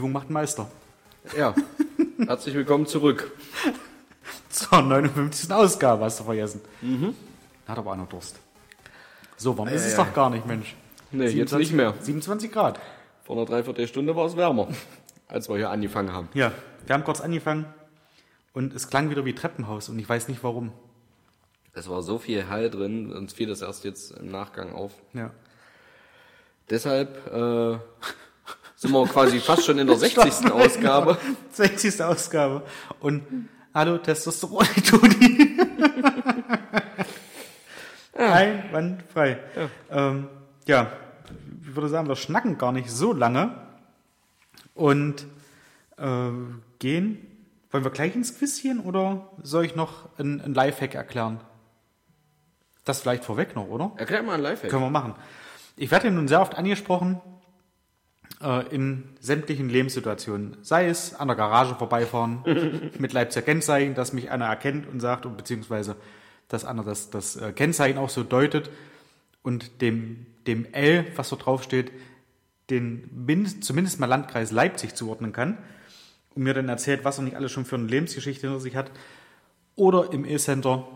Übung macht Meister. Ja, herzlich willkommen zurück. Zur 59. Ausgabe hast du vergessen. Hat aber einer Durst. So warm ist es doch gar nicht, Mensch. Nee, jetzt nicht mehr. 27 Grad. Vor einer Dreiviertelstunde war es wärmer, als wir hier angefangen haben. Ja, wir haben kurz angefangen und es klang wieder wie Treppenhaus und ich weiß nicht warum. Es war so viel Hall drin, uns fiel das erst jetzt im Nachgang auf. Ja. Deshalb äh, sind wir quasi fast schon in der 60. Ausgabe. 60. Ausgabe. Und hallo Testosteron, Toni. Einwandfrei. Ja. Ähm, ja, ich würde sagen, wir schnacken gar nicht so lange und äh, gehen. Wollen wir gleich ins Quizchen oder soll ich noch ein, ein Lifehack erklären? Das vielleicht vorweg noch, oder? Erklär mal ein Lifehack. Können wir machen. Ich werde ja nun sehr oft angesprochen in sämtlichen Lebenssituationen. Sei es an der Garage vorbeifahren mit Leipziger Kennzeichen, dass mich einer erkennt und sagt, und beziehungsweise dass einer das, das äh, Kennzeichen auch so deutet und dem, dem L, was so draufsteht, den min- zumindest mal Landkreis Leipzig zuordnen kann und mir dann erzählt, was er nicht alles schon für eine Lebensgeschichte hinter sich hat. Oder im E-Center,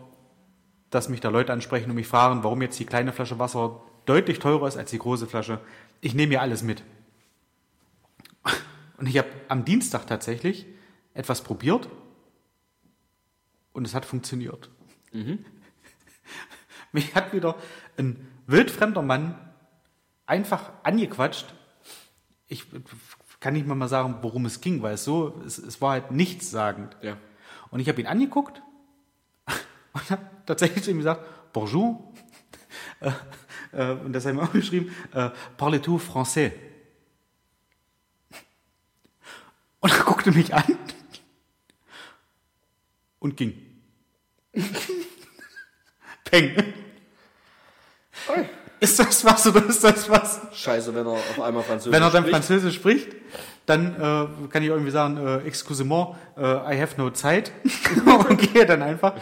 dass mich da Leute ansprechen und mich fragen, warum jetzt die kleine Flasche Wasser deutlich teurer ist als die große Flasche. Ich nehme ja alles mit. Und ich habe am Dienstag tatsächlich etwas probiert und es hat funktioniert. Mich hat wieder ein wildfremder Mann einfach angequatscht. Ich kann nicht mal mal sagen, worum es ging, weil es so, es, es war halt nichtssagend. Ja. Und ich habe ihn angeguckt und habe tatsächlich zu ihm gesagt, Bonjour. Äh, äh, und das habe ich mir auch geschrieben, äh, Parles-tu français? Und er guckte mich an und ging. Peng. Ist das was oder ist das was? Scheiße, wenn er auf einmal Französisch Wenn er dann spricht. Französisch spricht, dann äh, kann ich irgendwie sagen, äh, excusez-moi, äh, I have no Zeit und gehe dann einfach.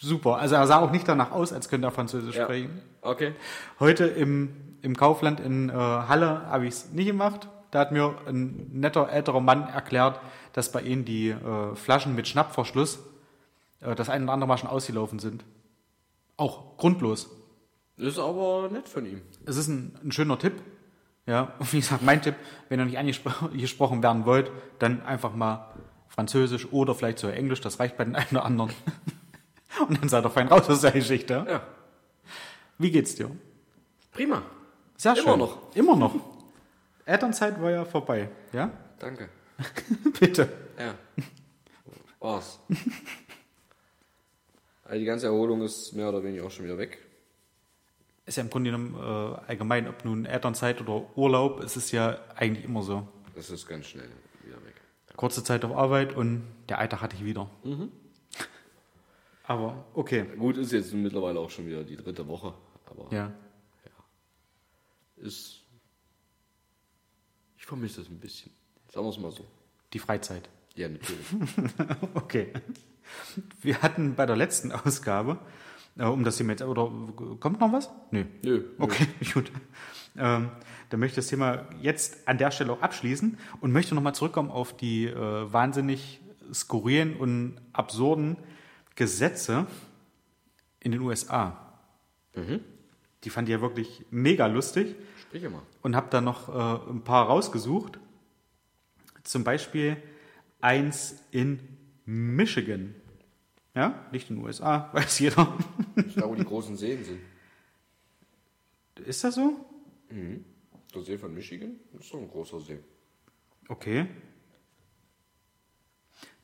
Super. Also er sah auch nicht danach aus, als könnte er Französisch Ja. sprechen. Okay. Heute im, im Kaufland in äh, Halle habe ich es nicht gemacht. Da hat mir ein netter älterer Mann erklärt, dass bei ihnen die äh, Flaschen mit Schnappverschluss äh, das ein oder andere Mal schon ausgelaufen sind. Auch grundlos. Das ist aber nett von ihm. Es ist ein, ein schöner Tipp. Ja, und wie gesagt, mein Tipp, wenn ihr nicht angespro- angesprochen werden wollt, dann einfach mal Französisch oder vielleicht sogar Englisch, das reicht bei den einen oder anderen. Und dann seid ihr fein raus aus der Geschichte. Ja. Wie geht's dir? Prima. Sehr Immer schön. noch. Immer noch. Elternzeit war ja vorbei, ja? Danke. Bitte. Ja. War's. Also die ganze Erholung ist mehr oder weniger auch schon wieder weg. Ist ja im Grunde genommen äh, allgemein, ob nun Elternzeit oder Urlaub, es ist ja eigentlich immer so. Das ist ganz schnell wieder weg. Kurze Zeit auf Arbeit und der Alltag hatte ich wieder. Aber okay. Gut, ist jetzt mittlerweile auch schon wieder die dritte Woche, aber Ja. ist. Vermisse das ein bisschen. Sagen wir es mal so. Die Freizeit. Ja, natürlich. Okay. Wir hatten bei der letzten Ausgabe, äh, um das Thema jetzt, oder kommt noch was? Nö. Nö. nö. Okay, gut. Ähm, dann möchte ich das Thema jetzt an der Stelle auch abschließen und möchte nochmal zurückkommen auf die äh, wahnsinnig skurrilen und absurden Gesetze in den USA. Die fand ich ja wirklich mega lustig Sprich mal. und habe da noch äh, ein paar rausgesucht. Zum Beispiel eins in Michigan. Ja, nicht in den USA, weiß jeder. Da, wo die großen Seen sind. Ist das so? Der See von Michigan ist doch ein großer See. Okay.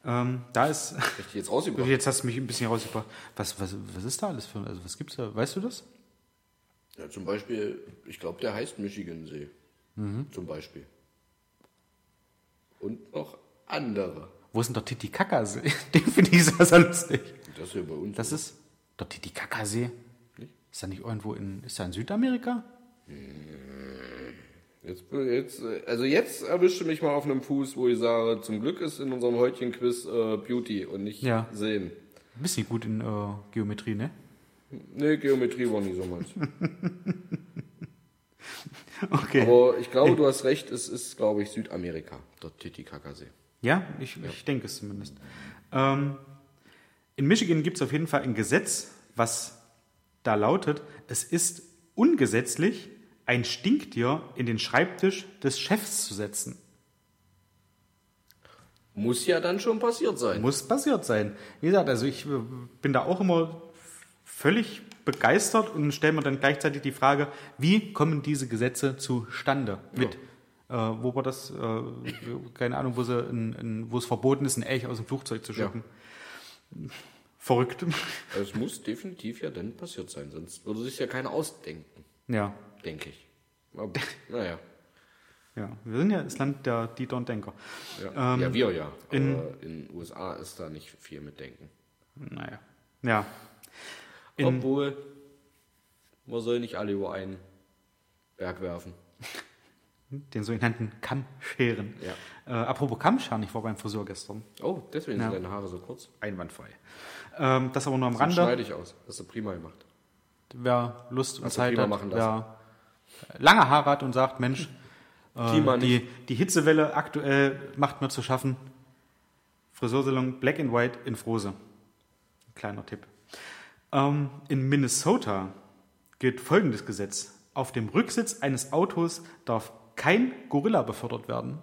Ähm, da ist. Richtig jetzt rausgebracht. Jetzt hast du mich ein bisschen rausgebracht. Was, was, was ist da alles für. Also, was gibt's da? Weißt du das? Ja, zum Beispiel, ich glaube, der heißt Michigan-See. Zum Beispiel. Und noch andere. Wo ist denn der Titicacasee? Den finde ich sehr, sehr lustig. Das hier bei uns. Das ist der Titicacasee. Nicht? Ist er nicht irgendwo in. Ist er in Südamerika? Jetzt, jetzt, also jetzt erwischte mich mal auf einem Fuß, wo ich sage, zum Glück ist in unserem heutigen Quiz äh, Beauty und nicht Ja. Sehen. Bisschen gut in äh, Geometrie, ne? Nee, Geometrie war nie so meins. Okay. Aber ich glaube, du hast recht, es ist, glaube ich, Südamerika, der Titicacasee. Ja, ich, ich denke es zumindest. Ähm, in Michigan gibt es auf jeden Fall ein Gesetz, was da lautet, es ist ungesetzlich, ein Stinktier in den Schreibtisch des Chefs zu setzen. Muss ja dann schon passiert sein. Muss passiert sein. Wie gesagt, also ich äh, bin da auch immer völlig begeistert und stelle mir dann gleichzeitig die Frage, wie kommen diese Gesetze zustande? Mit, äh, wo war das, äh, keine Ahnung, wo, ein, ein, wo es verboten ist, ein Elch aus dem Flugzeug zu schicken. Verrückt. Es muss definitiv ja dann passiert sein, sonst würde sich ja keiner ausdenken, Ja, denke ich. Aber, naja. ja. Wir sind ja das Land der Dieter und Denker. Ja, Ähm, ja wir ja. Aber in- in den USA ist da nicht viel mit Denken. Naja. Ja. In, Obwohl, man soll nicht alle über einen Berg werfen. den sogenannten Kammscheren. Ja. Äh, apropos Kammscheren, ich war beim Friseur gestern. Oh, deswegen Ja. sind deine Haare so kurz. Einwandfrei. Ähm, das aber nur am Das Rande. schneide ich aus. Hast du prima gemacht. Wer Lust und Hast Zeit hat, wer lange Haare hat und sagt, Mensch, äh, die, die Hitzewelle aktuell macht mir zu schaffen. Friseursalon Black and White in Frose. Kleiner Tipp. Ähm, in Minnesota gilt folgendes Gesetz. Auf dem Rücksitz eines Autos darf kein Gorilla befördert werden.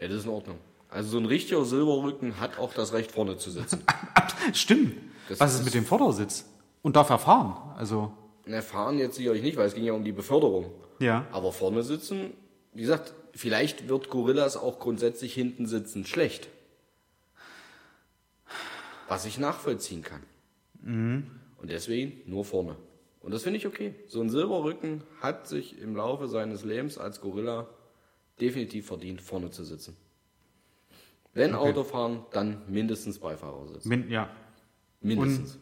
Ja, das ist in Ordnung. Also so ein richtiger Silberrücken hat auch das Recht, vorne zu sitzen. Stimmt. Das Was ist mit dem Vordersitz? Und darf er fahren? Also, Na, fahren jetzt sicherlich nicht, weil es ging ja um die Beförderung. ja. Aber vorne sitzen, wie gesagt, vielleicht wird Gorillas auch grundsätzlich hinten sitzen schlecht. Was ich nachvollziehen kann. Und deswegen nur vorne. Und das finde ich okay. So ein Silberrücken hat sich im Laufe seines Lebens als Gorilla definitiv verdient, vorne zu sitzen. Wenn Autofahren, dann mindestens Beifahrersitz. Min, ja. Mindestens.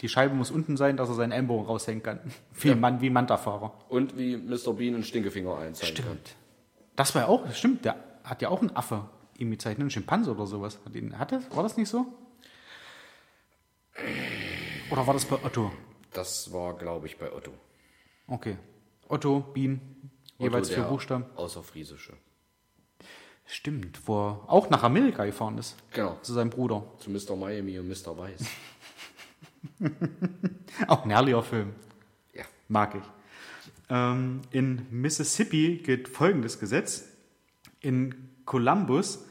Die Scheibe muss unten sein, dass er seinen Ellenbogen raushängen kann. Wie, man, wie Manta-Fahrer. Und wie Mr. Bean einen Stinkefinger einzeigen kann. Das war ja auch, stimmt, der hat ja auch einen Affe ihm gezeichnet, einen Schimpanse oder sowas. Hat ihn, hat das, war das nicht so? Oder war das bei Otto? Das war, glaube ich, bei Otto. Okay. Otto, Bien, jeweils vier Buchstaben. Außerfriesische. Stimmt, wo er auch nach Amerika gefahren ist. Genau. Zu seinem Bruder. Zu Mr. Miami und Mr. Weiß. Auch ein herrlicher Film. Ja. Mag ich. Ähm, in Mississippi gilt folgendes Gesetz. In Columbus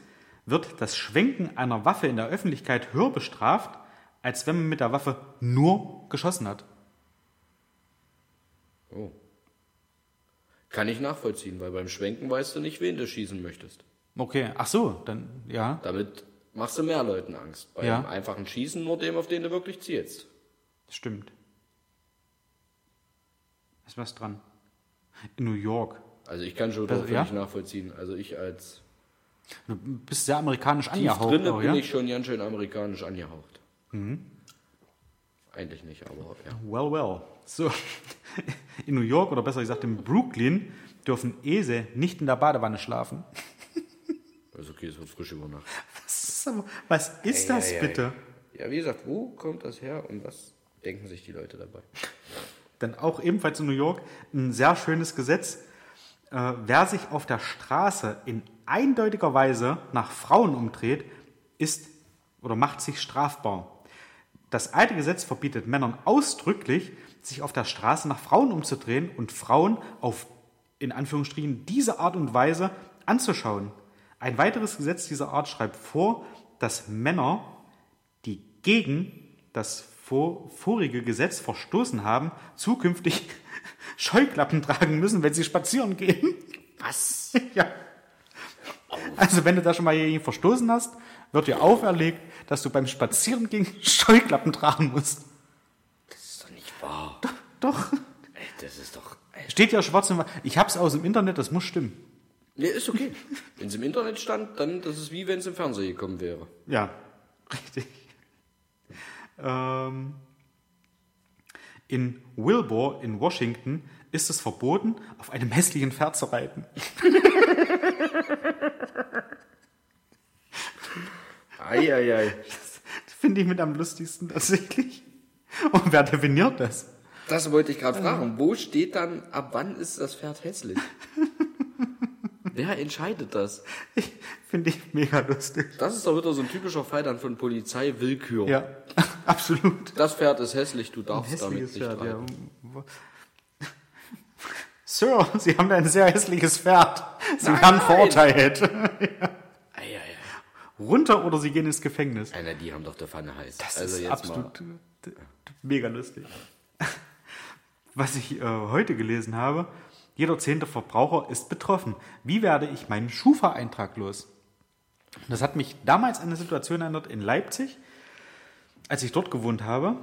wird das Schwenken einer Waffe in der Öffentlichkeit höher bestraft, als wenn man mit der Waffe nur geschossen hat. Oh. Kann ich nachvollziehen, weil beim Schwenken weißt du nicht, wen du schießen möchtest. Okay, ach so, dann ja. Damit machst du mehr Leuten Angst. Beim Ja. einfachen Schießen nur dem, auf den du wirklich zielst. Stimmt. Ist was dran. In New York. Also ich kann schon Das- ja? völlig nachvollziehen. Also ich als Du bist sehr amerikanisch angehaucht. drinne auch, bin ja? ich schon ganz schön amerikanisch angehaucht. Eigentlich nicht, aber ja. Well, well. So, in New York oder besser gesagt in Brooklyn dürfen Esel nicht in der Badewanne schlafen. Also okay, es wird frisch über Nacht. Was was ist das Ei, ei, ei. bitte? Ja, wie gesagt, wo kommt das her und was denken sich die Leute dabei? Dann auch ebenfalls in New York ein sehr schönes Gesetz. Äh, wer sich auf der Straße in eindeutiger Weise nach Frauen umdreht, ist oder macht sich strafbar. Das alte Gesetz verbietet Männern ausdrücklich, sich auf der Straße nach Frauen umzudrehen und Frauen auf, in Anführungsstrichen, diese Art und Weise anzuschauen. Ein weiteres Gesetz dieser Art schreibt vor, dass Männer, die gegen das vor, vorige Gesetz verstoßen haben, zukünftig Scheuklappen tragen müssen, wenn sie spazieren gehen. Was? ja. Also wenn du da schon mal gegen verstoßen hast, wird dir auferlegt, dass du beim Spazierengehen Scheuklappen tragen musst. Das ist doch nicht wahr. Doch. Ey, das ist doch... Ey. Steht ja schwarz und weiß. Ich hab's aus dem Internet, das muss stimmen. Nee, ist okay. Wenn es im Internet stand, dann das ist wie wenn es im Fernsehen gekommen wäre. Ja, richtig. Ähm, in Wilbur in Washington ist es verboten, auf einem hässlichen Pferd zu reiten. Eieiei. Das finde ich mit am lustigsten tatsächlich. Und wer definiert das? Das wollte ich gerade fragen. Wo steht dann, ab wann ist das Pferd hässlich? Wer entscheidet das? Finde ich mega lustig. Das ist doch wieder so ein typischer Fall dann von Polizei Willkür. Ja, absolut. Das Pferd ist hässlich, du darfst damit nicht Pferd, reiten. ja. Sir, Sie haben ein sehr hässliches Pferd. Sie Nein, werden nein. verurteilt. Runter oder Sie gehen ins Gefängnis. Einer, die haben doch der Pfanne heiß. Das also ist jetzt absolut äh, mega lustig. Was ich äh, heute gelesen habe, jeder zehnte Verbraucher ist betroffen. Wie werde ich meinen Schufa-Eintrag los? Das hat mich damals an eine Situation erinnert in Leipzig, als ich dort gewohnt habe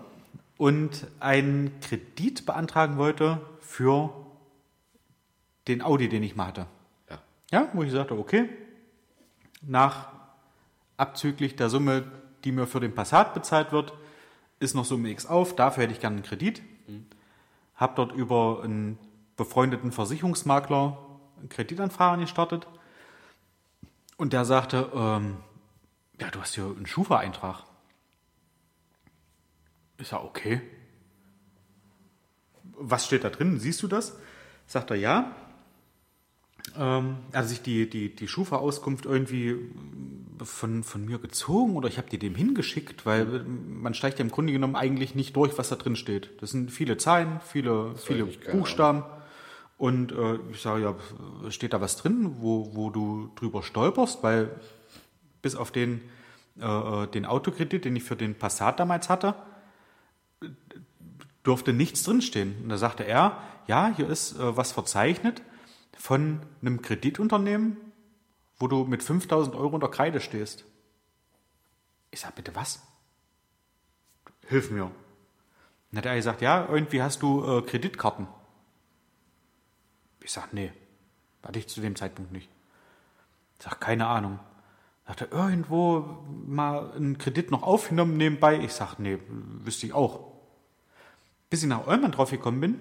und einen Kredit beantragen wollte für den Audi, den ich mal hatte. mal. Ja. Ja, wo ich sagte, okay, nach abzüglich der Summe, die mir für den Passat bezahlt wird, ist noch Summe X auf, dafür hätte ich gerne einen Kredit. Hab dort über einen befreundeten Versicherungsmakler eine Kreditanfrage gestartet. Und der sagte, ähm, ja, du hast hier einen Schufa-Eintrag. Ich sag, okay. Was steht da drin? Siehst du das? Sagt er, ja. Ähm, er hat sich die, die, die Schufa-Auskunft irgendwie von, von mir gezogen oder ich habe die dem hingeschickt, weil man steigt ja im Grunde genommen eigentlich nicht durch, was da drin steht. Das sind viele Zahlen, viele, viele Buchstaben. Und äh, ich sage, ja, steht da was drin, wo, wo du drüber stolperst, weil bis auf den, äh, den Autokredit, den ich für den Passat damals hatte, durfte nichts drinstehen. Und da sagte er, ja, hier ist äh, was verzeichnet von einem Kreditunternehmen, wo du mit 5000 Euro unter Kreide stehst. Ich sag, bitte was? Hilf mir. Dann hat er gesagt, ja, irgendwie hast du äh, Kreditkarten. Ich sag, nee, hatte ich zu dem Zeitpunkt nicht. Ich sag, keine Ahnung. Hat er irgendwo mal einen Kredit noch aufgenommen nebenbei? Ich sag, nee, wüsste ich auch. Bis ich nach Eulmann drauf gekommen bin,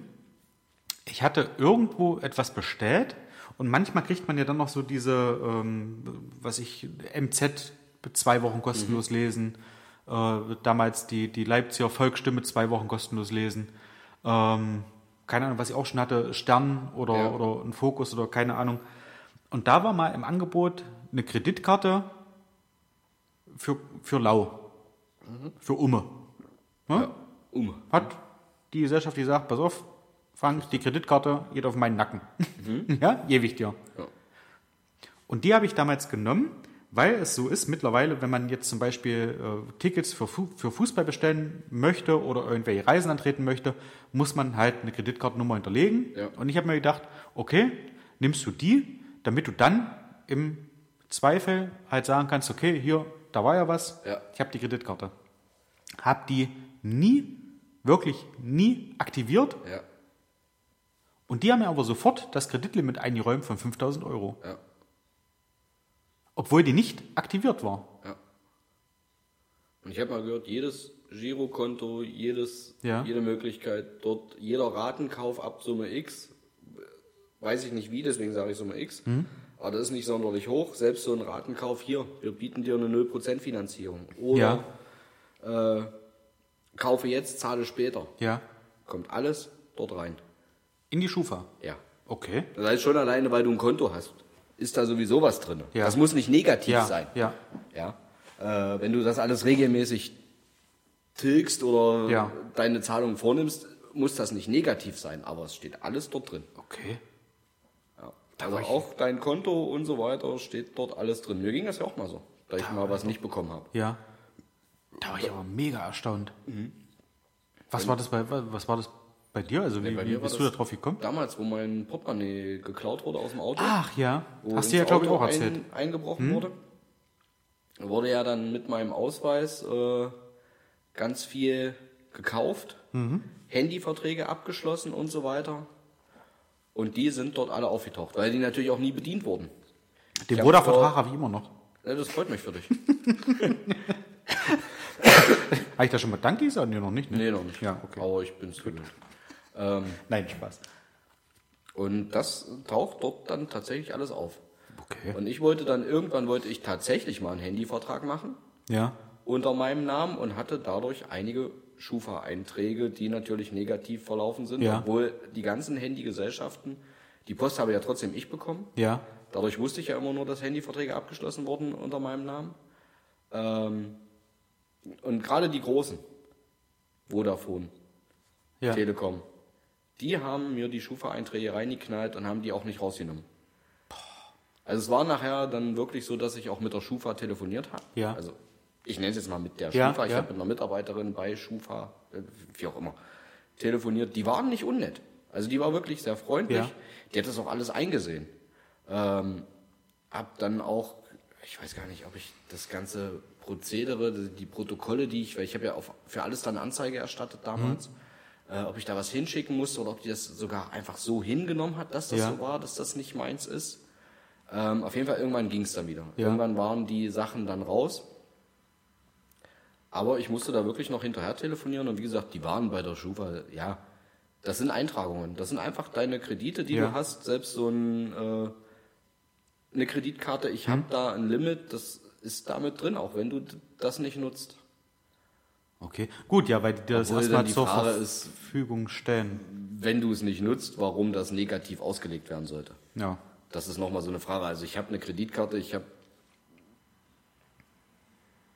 ich hatte irgendwo etwas bestellt und manchmal kriegt man ja dann noch so diese, ähm, was ich, MZ zwei Wochen kostenlos lesen, äh, damals die, die Leipziger Volksstimme zwei Wochen kostenlos lesen, ähm, keine Ahnung, was ich auch schon hatte, Stern oder, Ja. oder ein Fokus oder keine Ahnung. Und da war mal im Angebot eine Kreditkarte für, für Lau, für Umme. Ne? Ja. Um. Hat die Gesellschaft gesagt, pass auf, Frank, die Kreditkarte geht auf meinen Nacken. ja, ewig dir. Ja. Und die habe ich damals genommen, weil es so ist, mittlerweile, wenn man jetzt zum Beispiel äh, Tickets für, Fu für Fußball bestellen möchte oder irgendwelche Reisen antreten möchte, muss man halt eine Kreditkartennummer hinterlegen. Ja. Und ich habe mir gedacht, okay, nimmst du die, damit du dann im Zweifel halt sagen kannst, okay, hier, da war ja was, Ja. ich habe die Kreditkarte. Habe die nie, wirklich nie aktiviert Ja. Und die haben mir aber sofort das Kreditlimit eingeräumt von 5000 Euro. Ja. Obwohl die nicht aktiviert war. Ja. Und ich habe mal gehört, jedes Girokonto, jedes, Ja. jede Möglichkeit, dort jeder Ratenkauf ab Summe X, weiß ich nicht wie, deswegen sage ich Summe X, Mhm. aber das ist nicht sonderlich hoch. Selbst so ein Ratenkauf hier, wir bieten dir eine 0% Finanzierung. Oder äh, kaufe jetzt, zahle später. Ja. Kommt alles dort rein. In die Schufa. Ja. Okay. Das heißt schon alleine, weil du ein Konto hast, ist da sowieso was drin. Ja. Das muss nicht negativ Ja. sein. Ja. Ja. Äh, wenn du das alles regelmäßig tilgst oder Ja. deine Zahlungen vornimmst, muss das nicht negativ sein, aber es steht alles dort drin. Okay. Ja. Da Also auch dein Konto und so weiter steht dort alles drin. Mir ging das ja auch mal so, da ich mal was nicht bekommen habe. Ja. Da war ich aber mega erstaunt. Mhm. Was war das bei was war das bei dir? Also wie, bei wie bist du da drauf gekommen? Damals, wo mein Portemonnaie geklaut wurde aus dem Auto, Ach ja. Hast du ja glaube ich auch erzählt. Ein, eingebrochen wurde, wurde ja dann mit meinem Ausweis äh, ganz viel gekauft, Mhm. Handyverträge abgeschlossen und so weiter. Und die sind dort alle aufgetaucht, weil die natürlich auch nie bedient wurden. Den vor- habe ich immer noch. Ja, das freut mich für dich. Habe ich da schon mal Danke gesagt? Nee, noch nicht. Ne? Nee, noch nicht. Ja, okay. Aber ich bin's gewöhnt. Ähm, Nein, Spaß. und das taucht dort dann tatsächlich alles auf. Okay. Und ich wollte dann, irgendwann wollte ich tatsächlich mal einen Handyvertrag machen. Ja. unter meinem Namen und hatte dadurch einige Schufa-Einträge, die natürlich negativ verlaufen sind, Ja. obwohl die ganzen Handygesellschaften, die Post habe ja trotzdem ich bekommen. Ja. Dadurch wusste ich ja immer nur, dass Handyverträge abgeschlossen wurden unter meinem Namen. Ähm, und gerade die großen, Vodafone, Ja. Telekom, die haben mir die Schufa-Einträge reingeknallt und haben die auch nicht rausgenommen. Also es war nachher dann wirklich so, dass ich auch mit der Schufa telefoniert habe. Ja. Also ich nenne es jetzt mal mit der Ja, Schufa. Ich ja. habe mit einer Mitarbeiterin bei Schufa, äh, wie auch immer, telefoniert. Die waren nicht unnett. Also die war wirklich sehr freundlich. Ja. Die hat das auch alles eingesehen. Ähm, hab dann auch, ich weiß gar nicht, ob ich das ganze Prozedere, die die Protokolle, die ich, weil ich habe ja auf, für alles dann Anzeige erstattet damals, Mhm. Äh, ob ich da was hinschicken musste oder ob die das sogar einfach so hingenommen hat, dass das Ja. so war, dass das nicht meins ist. Ähm, auf jeden Fall, irgendwann ging es dann wieder. Ja. Irgendwann waren die Sachen dann raus. Aber ich musste da wirklich noch hinterher telefonieren und wie gesagt, die waren bei der Schufa, ja, das sind Eintragungen. Das sind einfach deine Kredite, die Ja. du hast. Selbst so ein, äh, eine Kreditkarte, ich habe da ein Limit, das ist damit drin, auch wenn du das nicht nutzt. Okay. Gut, ja, weil die das Obwohl erstmal zur Verfügung stellen. Wenn du es nicht nutzt, warum das negativ ausgelegt werden sollte. Ja. Das ist nochmal so eine Frage. Also ich habe eine Kreditkarte, ich habe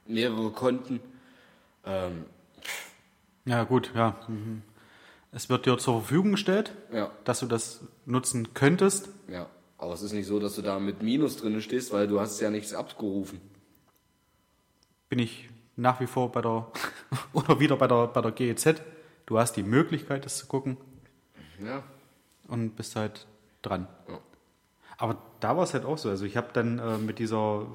mehrere Konten. Ähm, Ja, gut, ja. Mhm. Es wird dir zur Verfügung gestellt, ja, dass du das nutzen könntest. ja. Aber es ist nicht so, dass du da mit Minus drin stehst, weil du hast ja nichts abgerufen. Bin ich nach wie vor bei der, oder wieder bei der, bei der GEZ. Du hast die Möglichkeit, das zu gucken Ja. und bist halt dran. Ja. Aber da war es halt auch so. Also ich habe dann äh, mit dieser,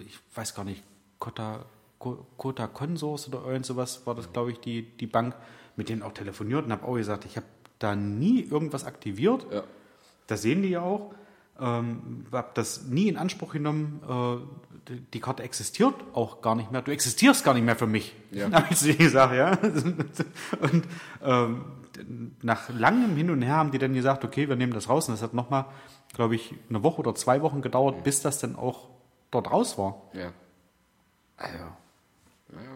ich weiß gar nicht, Kota, Ko- Kota Consors oder irgend sowas war das, glaube ich, die, die Bank, mit denen auch telefoniert und habe auch gesagt, ich habe da nie irgendwas aktiviert. Ja. Das sehen die ja auch. Ähm, habe das nie in Anspruch genommen. Äh, die, Karte existiert auch gar nicht mehr. Du existierst gar nicht mehr für mich. Ja. Habe ich zu gesagt, ja. Und ähm, nach langem Hin und Her haben die dann gesagt, okay, wir nehmen das raus. Und das hat nochmal, glaube ich, eine Woche oder zwei Wochen gedauert, bis das dann auch dort raus war. Ja. Also,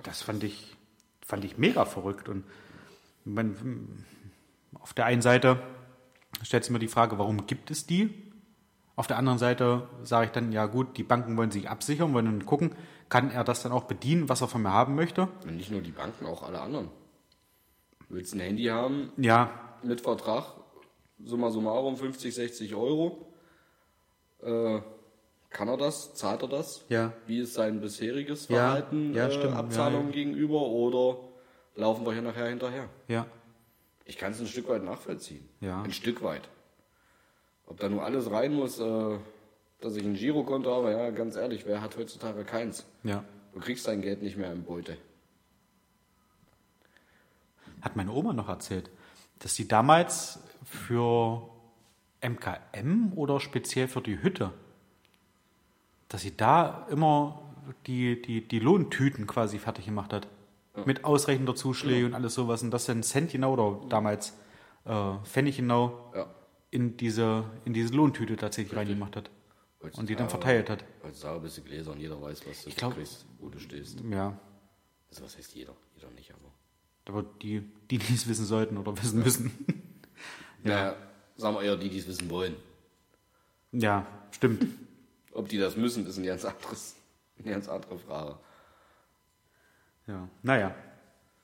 das fand ich, fand ich mega verrückt. Und man, auf der einen Seite stellt sich mir die Frage, warum gibt es die? Auf der anderen Seite sage ich dann, ja gut, die Banken wollen sich absichern, wollen dann gucken, kann er das dann auch bedienen, was er von mir haben möchte? Und nicht nur die Banken, auch alle anderen. Willst ein Handy haben Ja, mit Vertrag, summa summarum 50, 60 Euro. Äh, kann er das? Zahlt er das? Ja. Wie ist sein bisheriges Ja, Verhalten, ja, äh, stimmt, ja, Abzahlungen ja. gegenüber oder laufen wir hier nachher hinterher? ja, Ich kann es ein Stück weit nachvollziehen. Ja. Ein Stück weit. Ob da nur alles rein muss, äh, dass ich ein Girokonto habe, ja, ganz ehrlich, wer hat heutzutage keins? ja. Du kriegst dein Geld nicht mehr im Beute. Hat meine Oma noch erzählt, dass sie damals für MKM oder speziell für die Hütte, dass sie da immer die, die, die Lohntüten quasi fertig gemacht hat. Mit ausreichender Zuschläge und alles sowas. Und das dann Cent genau oder damals äh, Pfennig genau Ja. In diese, in diese Lohntüte tatsächlich reingemacht hat. Und die dann verteilt hat. Heutzutage bist du Gläser und jeder weiß, was du glaub- kriegst, wo du stehst. Ja. Also was heißt jeder? Jeder nicht, aber. Aber die, die es wissen sollten oder wissen müssen. Ja. sagen wir eher die, die es wissen wollen. ja, stimmt. Ob die das müssen, ist ein ganz anderes, eine ganz andere Frage. Ja, naja,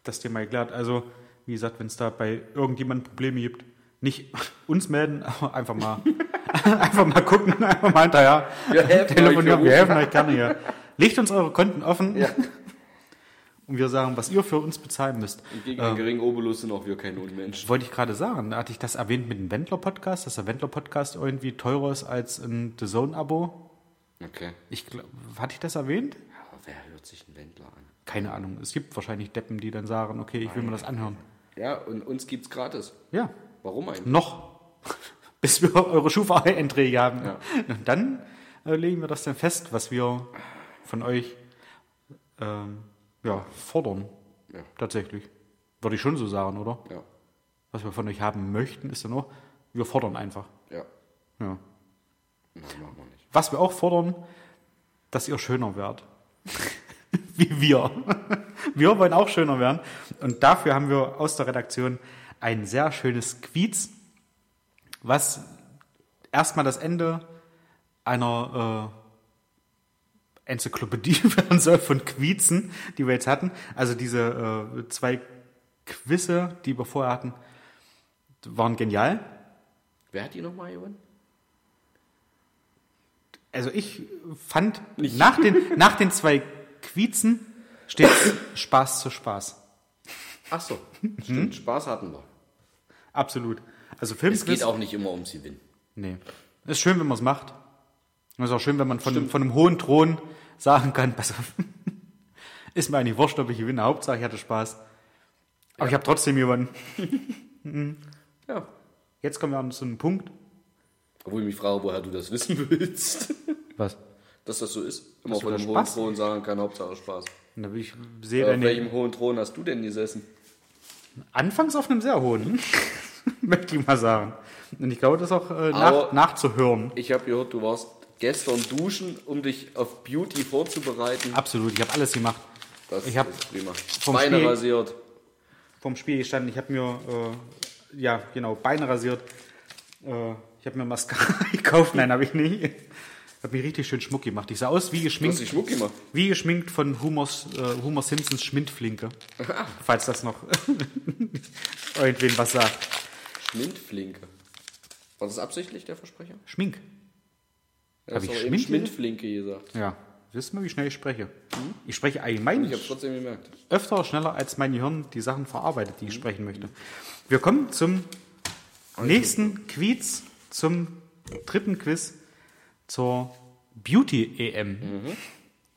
das Thema erklärt. Also, wie gesagt, wenn es da bei irgendjemandem Probleme gibt, nicht uns melden, aber einfach mal, einfach mal gucken, einfach mal hinterher Wir helfen telefonieren. euch, wir helfen euch gerne hier. Legt uns eure Konten offen Ja. und wir sagen, was ihr für uns bezahlen müsst. Und gegen einen geringen Obolus sind auch wir keine Unmenschen. Wollte ich gerade sagen, hatte ich das erwähnt mit dem Wendler-Podcast, dass der Wendler-Podcast irgendwie teurer ist als ein The Zone-Abo? Okay. Ich hatte ich das erwähnt? Aber wer hört sich einen Wendler an? Keine Ahnung. Es gibt wahrscheinlich Deppen, die dann sagen, okay, ich will mir das anhören. Ja, und uns gibt's gratis. Ja, Warum eigentlich? Noch. Bis wir eure Schufa-Einträge haben. Ja. Und dann äh, legen wir das dann fest, was wir von euch ähm, ja, fordern. Ja. Tatsächlich. Würde ich schon so sagen, oder? Ja. Was wir von euch haben möchten, ist dann auch, wir fordern einfach. Ja. Ja. Nein, machen wir nicht. Was wir auch fordern, dass ihr schöner werdet. Wie wir. Wir wollen auch schöner werden. Und dafür haben wir aus der Redaktion ein sehr schönes Quiz, was erstmal das Ende einer äh, Enzyklopädie werden soll von Quiezen, die wir jetzt hatten. Also diese äh, zwei Quizze, die wir vorher hatten, waren genial. Wer hat die nochmal gewonnen? Also ich fand, Nicht. nach den, nach den zwei Quiezen steht Spaß zu Spaß. Ach so, Hm? stimmt. Spaß hatten wir. Absolut. Also Es Filmquiz. geht auch nicht immer ums Gewinn. Nee. Ist schön, wenn man es macht. Und ist auch schön, wenn man von, von einem hohen Thron sagen kann, pass auf, ist mir eigentlich wurscht, ob ich gewinne. Hauptsache, ich hatte Spaß. Aber ich habe trotzdem gewonnen. Ja. Jetzt kommen wir an so einen Punkt. Obwohl ich mich frage, woher du das wissen willst. Was? Dass das so ist. Immer von einem hohen Thron sagen kann, Hauptsache Spaß. Und da ich sehe Auf welchem hohen Thron hast du denn gesessen? anfangs auf einem sehr hohen, möchte ich mal sagen. Und ich glaube, das ist auch äh, nach, nachzuhören. Ich habe gehört, du warst gestern duschen, um dich auf Beauty vorzubereiten. Absolut, ich habe alles gemacht. Das Ich hab ist prima. vom Beine Spiel- rasiert. Vom Spiel gestanden, ich habe mir, äh, ja, genau, Beine rasiert. Äh, ich habe mir Mascara gekauft. Nein, habe ich nicht. Habe mich richtig schön Schmuck gemacht. Ich sah aus wie Du hast geschminkt, dich Schmuck gemacht. wie geschminkt von Humors, äh, Homer Simpsons Schmindflinke. Falls das noch irgendwen was sagt. Schmindflinke. War das absichtlich, der Versprecher? Schmink. Ja, Hab hast ich eben Schmindflinke? Gesagt. Ja. Wissen wir, wie schnell ich spreche? Ich spreche allgemein Ich habe trotzdem gemerkt. öfter schneller, als mein Gehirn die Sachen verarbeitet, die ich sprechen möchte. Wir kommen zum nächsten Quiz, zum dritten Quiz zur Beauty EM.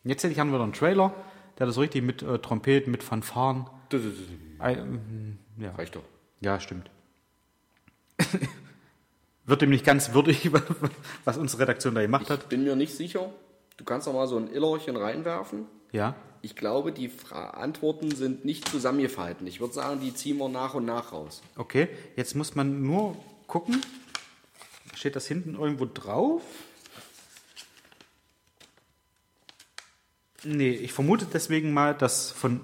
Jetzt hätte ich haben wir einen Trailer, der das richtig mit äh, Trompeten, mit Fanfaren. Äh, ähm, ja. Reicht doch. ja, stimmt. Wird dem nicht ganz würdig, was unsere Redaktion da gemacht hat. Bin mir nicht sicher. Du kannst noch mal so ein Illerchen reinwerfen. Ja. Ich glaube, die Fra Antworten sind nicht zusammengefalten. Ich würde sagen, die ziehen wir nach und nach raus. Okay, jetzt muss man nur gucken. Steht das hinten irgendwo drauf? Nee, ich vermute deswegen mal, dass von,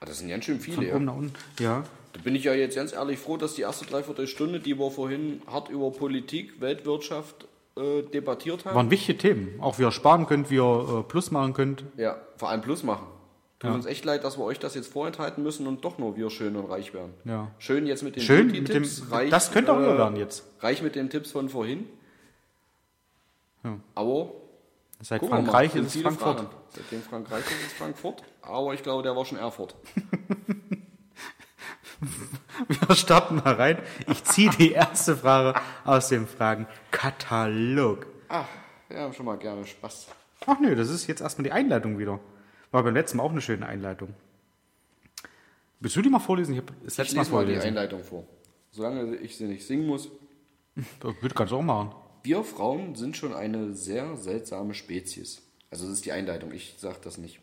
Ah, Das sind ganz schön von viele. oben Ja. nach unten. Ja. Da bin ich ja jetzt ganz ehrlich froh, dass die erste Dreiviertelstunde, die wir vorhin hart über Politik, Weltwirtschaft äh, debattiert haben, Waren wichtige Themen. Auch wie ihr sparen könnt, wie ihr äh, Plus machen könnt. ja, vor allem Plus machen. Tut uns echt leid, dass wir euch das jetzt vorenthalten müssen und doch nur wir schön und reich werden. Ja. Schön jetzt mit den Schön mit dem, reich, das könnte auch äh, ihr werden jetzt. Reich mit den Tipps von vorhin. Ja. Aber Seit wir mal, Frankreich sind ist es Frankfurt. Fragen. Seitdem Frankreich ist es Frankfurt. Aber ich glaube, der war schon Erfurt. Wir starten mal rein. Ich ziehe die erste Frage aus dem Fragenkatalog. Ach, wir haben schon mal gerne Spaß. Ach nö, das ist jetzt erstmal die Einleitung wieder. War beim letzten Mal auch eine schöne Einleitung. Willst du die mal vorlesen? Ich habe das Ich letzte Mal lese mal die. Einleitung vor. Solange ich sie nicht singen muss. Das würde kannst du auch machen. Wir Frauen sind schon eine sehr seltsame Spezies. Also das ist die Einleitung, ich sage das nicht.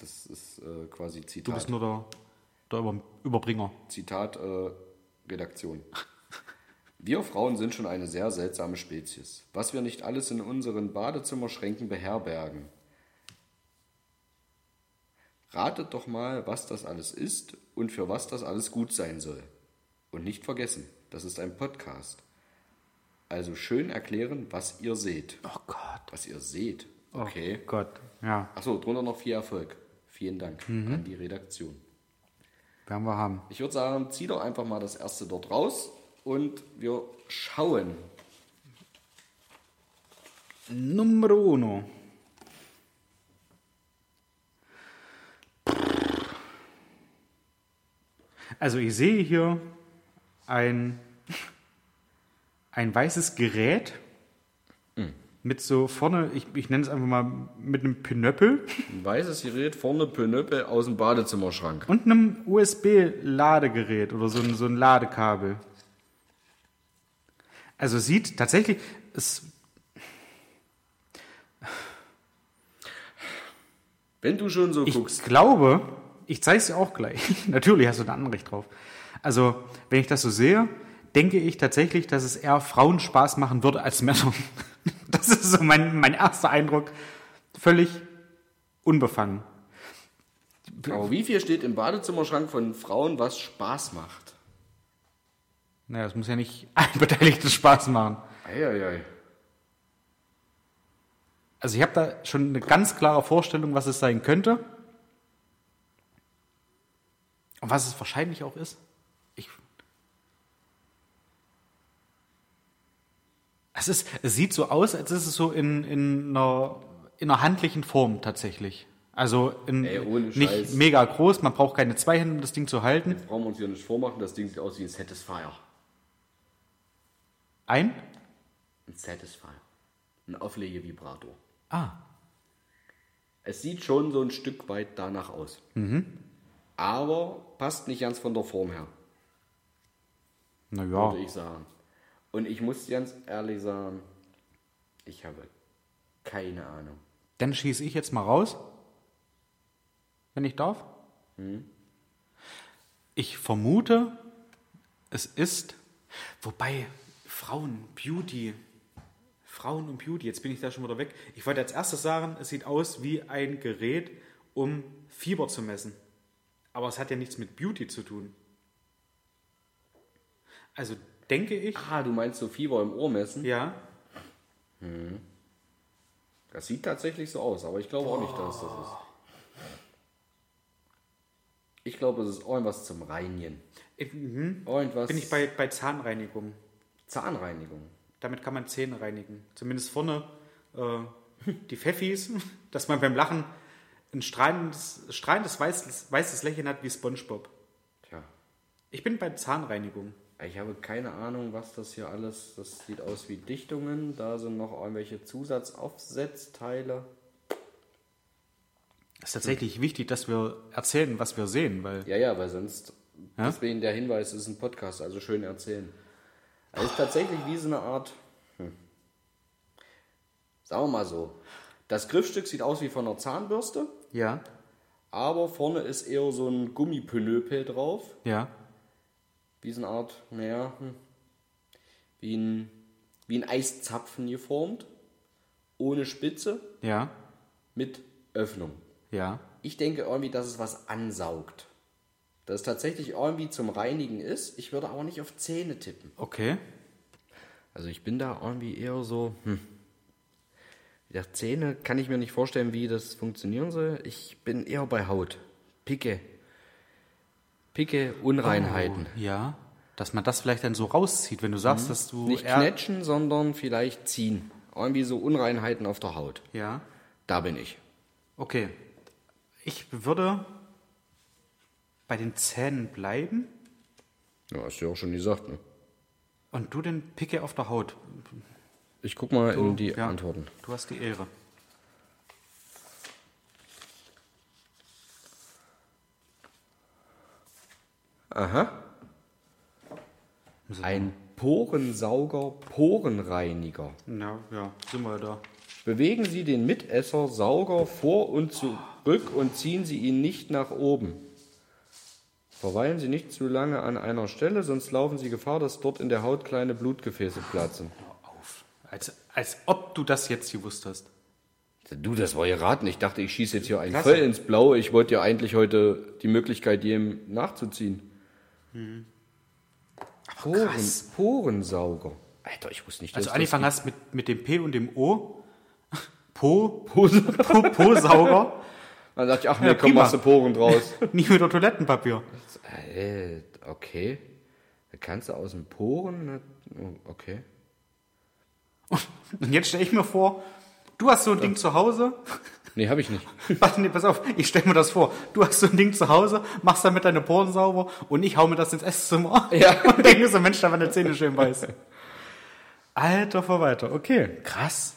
Das ist äh, quasi Du Zitat. bist nur der, der Über Überbringer. Zitat äh, Redaktion. Wir Frauen sind schon eine sehr seltsame Spezies. Was wir nicht alles in unseren Badezimmerschränken beherbergen. Ratet doch mal, was das alles ist und für was das alles gut sein soll. Und nicht vergessen, das ist ein Podcast. Also schön erklären, was ihr seht. Oh Gott. Was ihr seht. Okay. Oh Gott. Ja, Achso, drunter noch viel Erfolg. Vielen Dank an die Redaktion. Werden wir haben. Ich würde sagen, zieh doch einfach mal das erste dort raus und wir schauen. Numero uno. Also ich sehe hier ein, ein weißes Gerät mit so vorne, ich, ich nenne es einfach mal mit einem Pinöppel Ein weißes Gerät, vorne Pönöppe aus dem Badezimmerschrank. und einem USB-Ladegerät oder so ein, so ein Ladekabel. Also sieht tatsächlich, es Wenn du schon so Ich guckst, glaube, ich zeige es dir auch gleich. Natürlich hast du da Anrecht drauf. Also, wenn ich das so sehe, denke ich tatsächlich, dass es eher Frauen Spaß machen würde als Männern. Das ist so mein, mein erster Eindruck. Völlig unbefangen. Aber wie viel steht im Badezimmerschrank von Frauen, was Spaß macht? Naja, es muss ja nicht allen Beteiligten Spaß machen. Eieiei. Also ich habe da schon eine ganz klare Vorstellung, was es sein könnte. Und was es wahrscheinlich auch ist. Es, ist, es sieht so aus, als ist es so in, in, einer, in einer handlichen Form tatsächlich. Also in, Ey, nicht Scheiß. mega groß, man braucht keine zwei Hände, um das Ding zu halten. Jetzt brauchen wir uns hier nicht vormachen, das Ding sieht aus wie ein Satisfier. Ein? Ein Satisfier. Ein Auflegevibrator. Ah, Es sieht schon so ein Stück weit danach aus. Aber passt nicht ganz von der Form her, naja. würde ich sagen. Und ich muss ganz ehrlich sagen, ich habe keine Ahnung. Dann schieße ich jetzt mal raus, wenn ich darf. Ich vermute, es ist, wobei Frauen, Beauty, Frauen und Beauty, jetzt bin ich da schon wieder weg. Ich wollte als erstes sagen, es sieht aus wie ein Gerät, um Fieber zu messen. Aber es hat ja nichts mit Beauty zu tun. Also denke ich, Ah, du meinst so Fieber im Ohr messen? ja, Das sieht tatsächlich so aus, aber ich glaube auch nicht, dass das ist. Ich glaube, es ist irgendwas zum Reinigen. ich- mhm. Irgendwas. bin ich bei, bei Zahnreinigung. Zahnreinigung. Damit kann man Zähne reinigen. Zumindest vorne äh, die Pfeffis, dass man beim Lachen ein strahlendes, strahlendes weißes, weißes Lächeln hat wie Spongebob. Tja, Ich bin bei Zahnreinigung. Ich habe keine Ahnung, was das hier alles. Das sieht aus wie Dichtungen. Da sind noch irgendwelche Zusatzaufsetzteile. Es ist tatsächlich wichtig, dass wir erzählen, was wir sehen, weil Ja, ja, weil sonst. Ja? Deswegen der Hinweis ist ein Podcast, also schön erzählen. Es ist tatsächlich wie so eine Art. Hm, sagen wir mal so. Das Griffstück sieht aus wie von einer Zahnbürste, ja, aber vorne ist eher so ein Gummipönöpel drauf. ja, Wie so eine Art, naja, hm, wie ein, wie ein Eiszapfen geformt. Ohne Spitze, ja, mit Öffnung. ja. Ich denke irgendwie, dass es was ansaugt. Dass es tatsächlich irgendwie zum Reinigen ist. Ich würde aber nicht auf Zähne tippen. Okay. Also ich bin da irgendwie eher so, hm. Ja, Zähne kann ich mir nicht vorstellen, wie das funktionieren soll. Ich bin eher bei Haut. Picke. Picke, Unreinheiten. Ja, dass man das vielleicht dann so rauszieht, wenn du sagst, dass du Nicht knetschen, sondern vielleicht ziehen. Irgendwie so Unreinheiten auf der Haut. Ja, Da bin ich. okay. Ich würde bei den Zähnen bleiben Ja, hast du ja auch schon gesagt, ne? und du den Picke auf der Haut. Ich guck mal in die ja. Antworten. Du hast die Ehre. Aha. Ein Porensauger, Porenreiniger. Ja, ja, sind wir da. Bewegen Sie den Mitesser Sauger vor und zurück und ziehen Sie ihn nicht nach oben. Verweilen Sie nicht zu lange an einer Stelle, sonst laufen Sie Gefahr, dass dort in der Haut kleine Blutgefäße platzen. Hör auf. Als, als ob du das jetzt gewusst hast. Du, das war geraten. Ich dachte, ich schieße jetzt hier einen Klasse. voll ins Blaue. Ich wollte ja eigentlich heute die Möglichkeit geben, nachzuziehen. Poren, krass. Porensauger. Alter, ich wusste nicht, dass Also angefangen hast mit, mit dem P und dem O. Po, Po, Po-Sauger. Dann dachte ich, ach nee, Ja, komm, machst du Poren draus. Nicht mit der Toilettenpapier. äh, okay. Da kannst du aus dem Poren... ne- Okay. Und jetzt stelle ich mir vor, du hast so ein Ding zu Hause. Nee, habe ich nicht. Warte, nee, pass auf, ich stelle mir das vor. Du hast so ein Ding zu Hause, machst damit deine Poren sauber und ich hau mir das ins Esszimmer Ja. und denke so, Mensch, da waren die Zähne schön weiß. Alter Verwalter, okay, krass.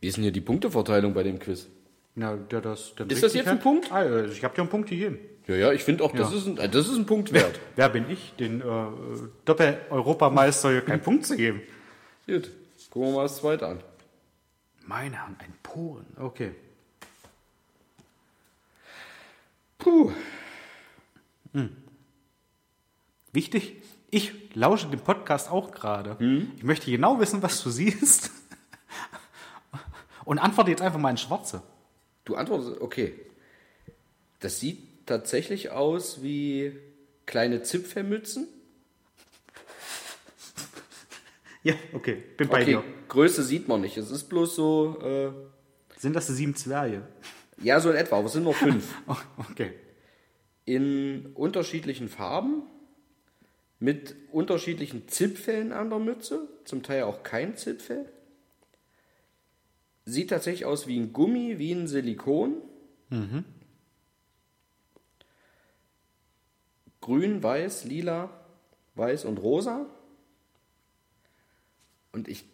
Wie ist denn hier die Punkteverteilung bei dem Quiz? Na, der das, dann Ist das jetzt ein hat- Punkt? Ah, ja, ich habe dir einen Punkt gegeben. Ja, ja, ich finde auch, das, Ja. ist ein, äh, das ist ein Punkt wert. Wer bin ich, den äh, Doppel-Europameister hier keinen Punkt zu geben? Gut, gucken wir mal das zweite an. Meine Herren, ein Poren, okay. Puh. Wichtig, ich lausche dem Podcast auch gerade. Hm? Ich möchte genau wissen, was du siehst. Und antworte jetzt einfach mal in Schwarze. Du antwortest, okay. Das sieht tatsächlich aus wie kleine Zipfelmützen. Ja, okay, bin bei Okay, dir. Größe sieht man nicht. Es ist bloß so, äh, Sind das die sieben Zwerge? ja, so in etwa, aber es sind nur fünf. Oh, okay. in unterschiedlichen Farben, mit unterschiedlichen Zipfeln an der Mütze, zum Teil auch kein Zipfel. Sieht tatsächlich aus wie ein Gummi, wie ein Silikon. Grün, weiß, lila, weiß und rosa. Und ich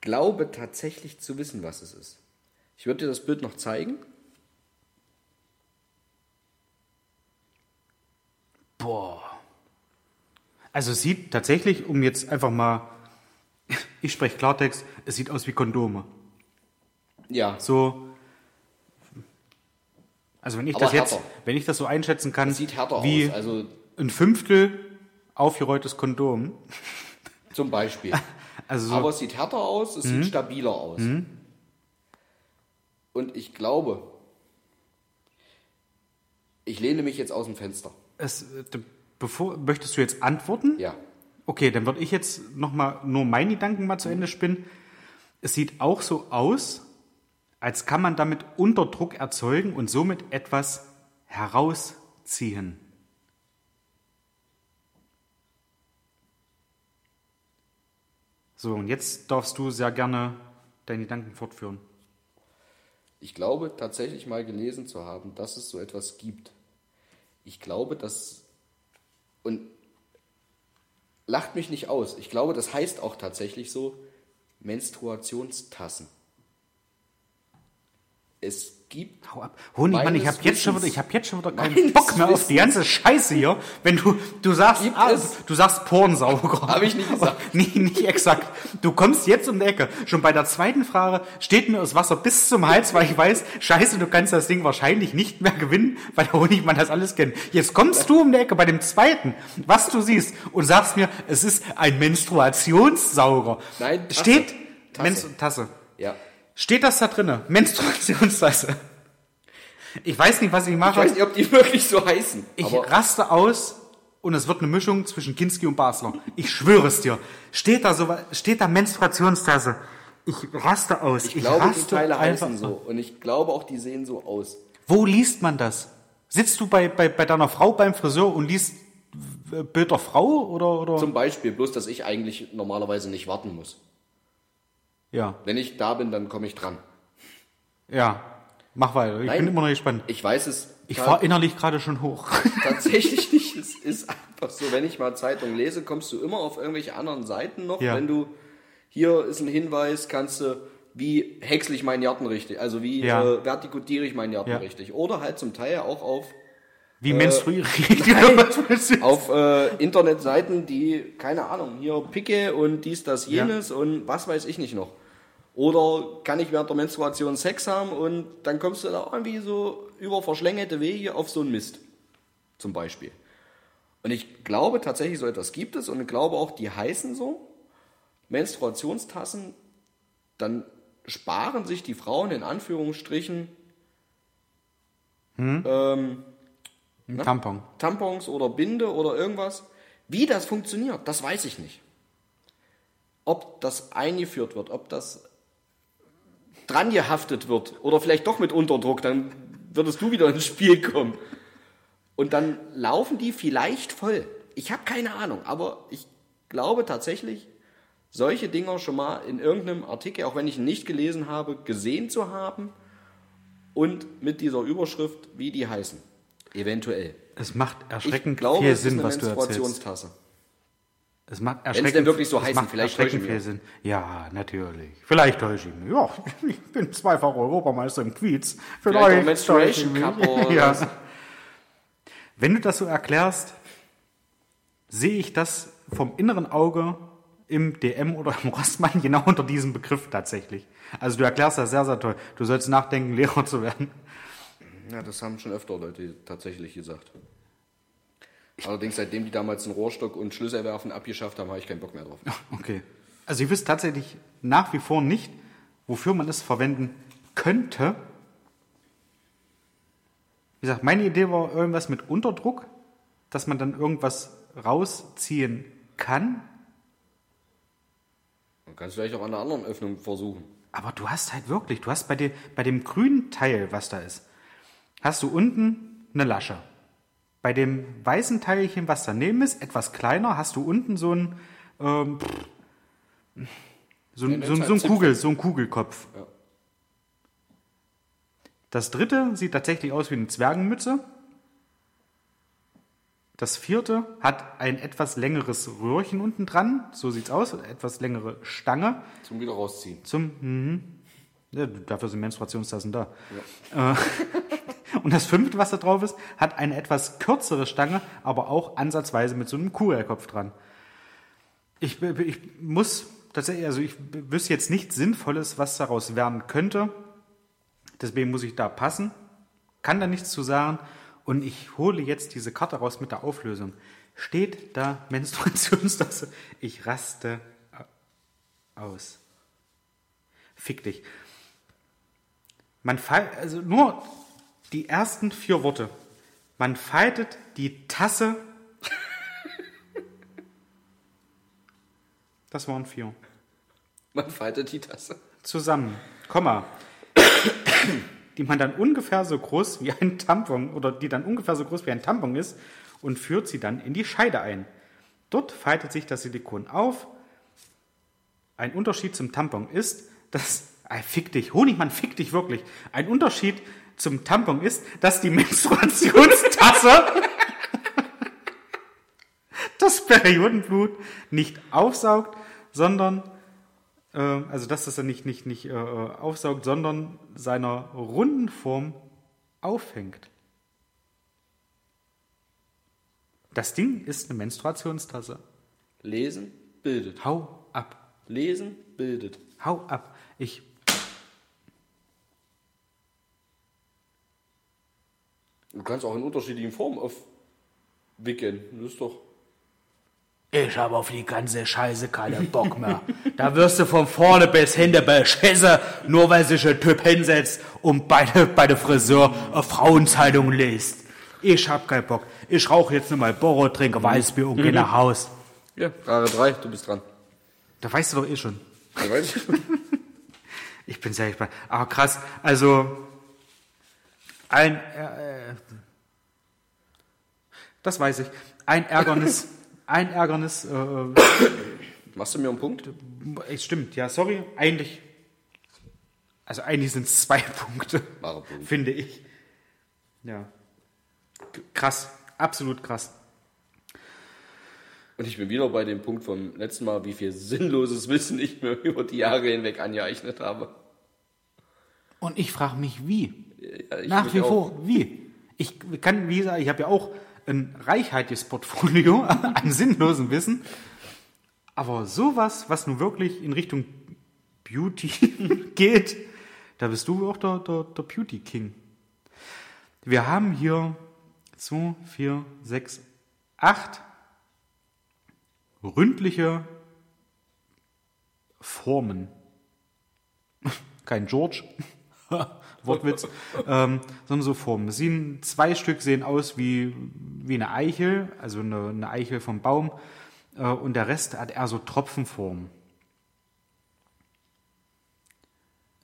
glaube tatsächlich zu wissen, was es ist. Ich würde dir das Bild noch zeigen. Boah. Also es sieht tatsächlich, um jetzt einfach mal, ich spreche Klartext, es sieht aus wie Kondome. Ja, So, also wenn ich Aber das jetzt, härter. wenn ich das so einschätzen kann, es sieht härter wie aus. Also ein Fünftel aufgerolltes Kondom. Zum Beispiel. Also so, Aber es sieht härter aus, es sieht stabiler aus. Und ich glaube, ich lehne mich jetzt aus dem Fenster. es, äh, bevor, möchtest du jetzt antworten? Ja. Okay, dann würde ich jetzt noch mal nur meine Gedanken mal zu Ende spinnen. Es sieht auch so aus, als kann man damit Unterdruck erzeugen und somit etwas herausziehen. So, und jetzt darfst du sehr gerne deine Gedanken fortführen. Ich glaube tatsächlich mal gelesen zu haben, dass es so etwas gibt. Ich glaube, dass. Und lacht mich nicht aus. Ich glaube, das heißt auch tatsächlich so Menstruationstassen. Es gibt. Hau ab. Honig, Mann, ich habe jetzt schon wieder, ich habe jetzt schon wieder keinen Bock mehr auf die ganze Scheiße hier. Wenn du, du sagst, ah, du sagst Pornsauger. Hab ich nicht gesagt. nee, nicht exakt. Du kommst jetzt um die Ecke. Schon bei der zweiten Frage steht mir das Wasser bis zum Hals, weil ich weiß, Scheiße, du kannst das Ding wahrscheinlich nicht mehr gewinnen, weil der Honigmann das alles kennt. Jetzt kommst du um die Ecke bei dem zweiten, was du siehst, und sagst mir, es ist ein Menstruationssauger. Nein, Tasse. steht Tasse. Menstru Tasse. Ja. Steht das da drinne? Menstruationstasse. Ich weiß nicht, was ich Ich mache. weiß nicht, ob die wirklich so heißen. Ich raste aus und es wird eine Mischung zwischen Kinski und Basler. Ich schwöre es dir. Steht da so, steht da Menstruationstasse. Ich raste aus. ich glaube, die raste Teile einfach heißen so. Und ich glaube auch, die sehen so aus. Wo liest man das? Sitzt du bei, bei, bei deiner Frau beim Friseur und liest äh, Bild der Frau oder, oder? Zum Beispiel, bloß dass ich eigentlich normalerweise nicht warten muss. Ja, Wenn ich da bin, dann komme ich dran. ja. Mach weiter. Ich Nein. bin immer noch gespannt. Ich weiß es Ich fahre innerlich gerade schon hoch. tatsächlich nicht. Es ist einfach so, wenn ich mal Zeitung lese, kommst du immer auf irgendwelche anderen Seiten noch. Ja. Wenn du, hier ist ein Hinweis, kannst du, wie häcksel ich meinen Jarten richtig, also wie Ja. äh, vertikutiere ich meinen Jarten Ja. richtig. Oder halt zum Teil auch auf Wie menstruiere ich? auf äh, Internetseiten, die, keine Ahnung, hier Picke und dies, das, jenes und was weiß ich nicht noch. Oder kann ich während der Menstruation Sex haben und dann kommst du da irgendwie so über verschlängelte Wege auf so einen Mist. Zum Beispiel. Und ich glaube tatsächlich, so etwas gibt es und ich glaube auch, die heißen so. Menstruationstassen, dann sparen sich die Frauen in Anführungsstrichen ähm, Ein Tampon. Tampons oder Binde oder irgendwas. Wie das funktioniert, das weiß ich nicht. Ob das eingeführt wird, ob das dran gehaftet wird oder vielleicht doch mit Unterdruck, dann würdest du wieder ins Spiel kommen. Und dann laufen die vielleicht voll. Ich habe keine Ahnung, aber ich glaube tatsächlich, solche Dinger schon mal in irgendeinem Artikel, auch wenn ich ihn nicht gelesen habe, gesehen zu haben und mit dieser Überschrift, wie die heißen. Eventuell. Es macht Ich erschreckend glaube, viel es ist Sinn, eine was du erzählst. Es macht denn erschreckend, wirklich so es heißen, macht vielleicht erschreckend täusche ich viel Sinn. Ja, natürlich. Vielleicht täusche ich mich. Ja, ich bin zweifacher Europameister im Quiz. Vielleicht Vielleicht Menstruation täusche ich mich. Cup ja. Wenn du das so erklärst, sehe ich das vom inneren Auge im DM oder im Rossmann genau unter diesem Begriff tatsächlich. Also du erklärst das sehr, sehr toll. Du sollst nachdenken, Lehrer zu werden. Ja, das haben schon öfter Leute tatsächlich gesagt. Allerdings, seitdem die damals einen Rohrstock und Schlüsselwerfen abgeschafft haben, habe ich keinen Bock mehr drauf. Okay. Also ich wüsste tatsächlich nach wie vor nicht, wofür man es verwenden könnte. Wie gesagt, meine Idee war irgendwas mit Unterdruck, dass man dann irgendwas rausziehen kann. Man kann es vielleicht auch an einer anderen Öffnung versuchen. Aber du hast halt wirklich, du hast bei, dem bei dem grünen Teil, was da ist, hast du unten eine Lasche. Bei dem weißen Teilchen, was daneben ist, etwas kleiner, hast du unten so ein, ähm, so, ein, so, ein- so ein. Kugel, so ein Kugelkopf. Ja. Das dritte sieht tatsächlich aus wie eine Zwergenmütze. Das vierte hat ein etwas längeres Röhrchen unten dran. So sieht's aus. Etwas längere Stange. Zum wieder rausziehen. Zum, mhm. Ja, dafür sind Menstruationstassen da. Äh, und das fünfte, was da drauf ist, hat eine etwas kürzere Stange, aber auch ansatzweise mit so einem Kugelkopf dran. Ich, ich muss tatsächlich, also ich wüsste jetzt nichts Sinnvolles, was daraus werden könnte. Deswegen muss ich da passen. Kann da nichts zu sagen. Und ich hole jetzt diese Karte raus mit der Auflösung. Steht da Menstruationstasse? Ich raste aus. Fick dich. Man fall, also nur die ersten vier Worte. Man faltet die Tasse. Das waren vier. Man faltet die Tasse. Zusammen. Komma. Die man dann ungefähr so groß wie ein Tampon oder die dann ungefähr so groß wie ein Tampon ist und führt sie dann in die Scheide ein. Dort faltet sich das Silikon auf. Ein Unterschied zum Tampon ist, dass. Ah, fick dich, Honigmann, fick dich wirklich. Ein Unterschied zum Tampon ist, dass die Menstruationstasse das Periodenblut nicht aufsaugt, sondern äh, also dass das dann nicht, nicht, nicht äh, aufsaugt, sondern seiner runden Form aufhängt. Das Ding ist eine Menstruationstasse. Lesen bildet. Hau ab. Lesen bildet. Hau ab. Ich. Du kannst auch in unterschiedlichen Formen aufwickeln. Das ist doch. Ich habe auf die ganze Scheiße keinen Bock mehr. da wirst du von vorne bis hinten beschissen, nur weil sich ein Typ hinsetzt und bei der, bei der Friseur eine Frauenzeitung liest. Ich hab keinen Bock. Ich rauche jetzt nur mal Boro, trinke Weißbier und gehe nach Haus. Ja, Frage 3, du bist dran. Da weißt du doch eh schon. Ja, weiß ich. Ich bin sehr gespannt. Aber krass, also ein, äh, äh, das weiß ich, ein Ärgernis, ein Ärgernis, äh, Machst du mir einen Punkt? es stimmt, ja, sorry, eigentlich, also eigentlich sind es zwei Punkte, Punkt. finde ich. Ja, krass, absolut krass. Und ich bin wieder bei dem Punkt vom letzten Mal, wie viel sinnloses Wissen ich mir über die Jahre hinweg angeeignet habe. Und ich frage mich, wie? Ja, Nach wie vor, wie? Ich kann, wie gesagt, ich habe ja auch ein reichhaltiges Portfolio an sinnlosem Wissen. Aber sowas, was nun wirklich in Richtung Beauty geht, da bist du auch der, der, der Beauty King. Wir haben hier zwei, vier, sechs, acht ründliche Formen. Kein George. Wortwitz. ähm, sondern so Formen. Es sehen, zwei Stück sehen aus wie, wie eine Eichel, also eine, eine Eichel vom Baum. Äh, und der Rest hat eher so Tropfenform.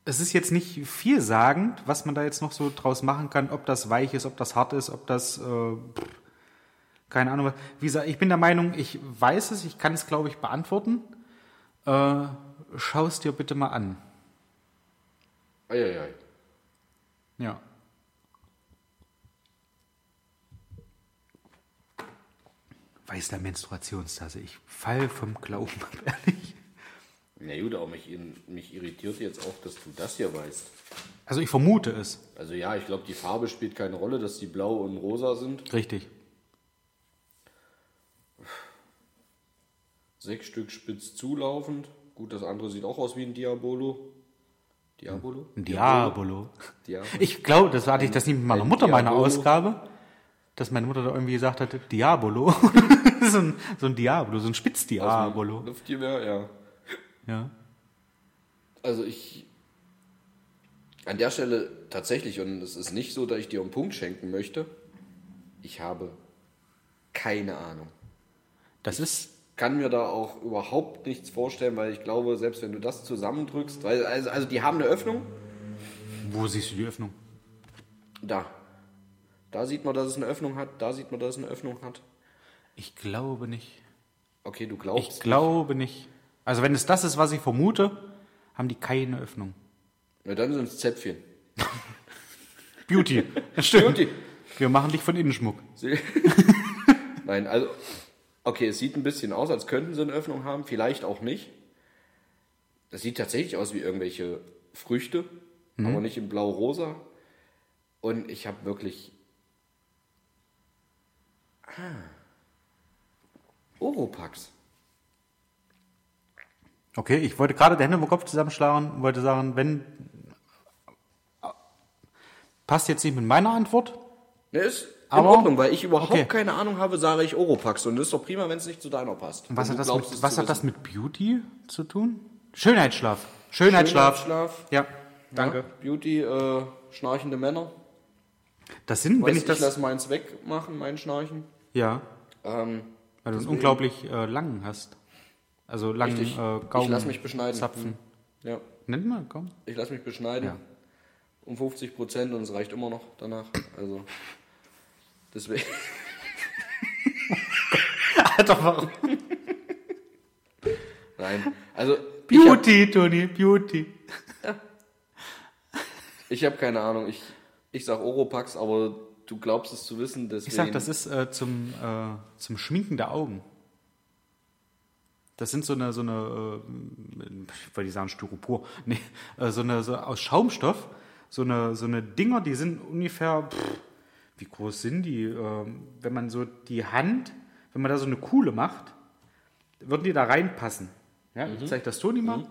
Es ist jetzt nicht vielsagend, was man da jetzt noch so draus machen kann, ob das weich ist, ob das hart ist, ob das, äh, keine Ahnung. Wie gesagt, ich bin der Meinung, ich weiß es, ich kann es, glaube ich, beantworten. Äh, Schau es dir bitte mal an. Eieiei. Ja. Weiß der Menstruationstasse. Ich fall vom Glauben ab, ehrlich. Na gut, aber mich, mich irritiert jetzt auch, dass du das hier weißt. Also ich vermute es. Also ja, ich glaube, die Farbe spielt keine Rolle, dass die blau und rosa sind. Richtig. Sechs Stück spitz zulaufend. Gut, das andere sieht auch aus wie ein Diabolo. Diabolo? Diabolo. Diabolo. Ich glaube, das hatte ich das nicht mit meiner Ein Mutter meiner. Ausgabe, dass meine Mutter da irgendwie gesagt hatte, Diabolo. so, ein, so ein Diabolo, so ein Spitzdiabolo. Luftgewehr, ja. Ja. Also ich. An der Stelle tatsächlich, und es ist nicht so, dass ich dir einen Punkt schenken möchte, ich habe keine Ahnung. Das ist. Kann mir da auch überhaupt nichts vorstellen, weil ich glaube, selbst wenn du das zusammendrückst, weil, also, also die haben eine Öffnung, Wo siehst du die Öffnung? da. Da sieht man, dass es eine Öffnung hat, da sieht man, dass es eine Öffnung hat. Ich glaube nicht. Okay, du Ich glaubst. glaube nicht. Also wenn es das ist, was ich vermute, haben die keine Öffnung. Na, dann sind es Zäpfchen. Beauty. Das stimmt. Beauty. Wir machen dich von Innenschmuck. Nein, also, okay, es sieht ein bisschen aus, als könnten sie eine Öffnung haben, vielleicht auch nicht. Das sieht tatsächlich aus wie irgendwelche Früchte, aber nicht in blau-rosa. Und ich habe wirklich. Ah. Oropax. Okay, ich wollte gerade die Hände im Kopf zusammenschlagen und wollte sagen, wenn. Passt jetzt nicht mit meiner Antwort. Ne, ist in Aber- Ordnung, weil ich überhaupt okay. keine Ahnung habe, sage ich Oropax. Und das ist doch prima, wenn es nicht zu deiner passt. Was, hat das, glaubst, mit, was hat das mit Beauty zu tun? Schönheitsschlaf. Schönheitsschlaf. Schönheitsschlaf. Ja, Ja, Beauty, äh, schnarchende Männer. Das sind, Weiß wenn ich ich das. lasse meins wegmachen, mein Schnarchen. ja, Ähm, weil du einen unglaublich äh, langen hast. Also langen Richtig. äh, Gaumen. ich lasse mich beschneiden. Zapfen. Ja, Nennt man, komm. ich lasse mich beschneiden. Ja. Um 50 Prozent und es reicht immer noch danach. Also, deswegen. Alter, warum? Nein. Also, Beauty, Toni, Beauty. ich habe hab keine Ahnung. Ich, ich sag Oropax, aber du glaubst es zu wissen. Deswegen, Ich sag, das ist äh, zum, äh, zum Schminken der Augen. Das sind so eine, so eine, äh, ich wollte sagen Styropor, nee, äh, so eine, so aus Schaumstoff, so eine, so eine Dinger, die sind ungefähr, pff, wie groß sind die? Ähm, wenn man so die Hand, wenn man da so eine Kuhle macht, würden die da reinpassen. Ja, ich zeige das Toni mal.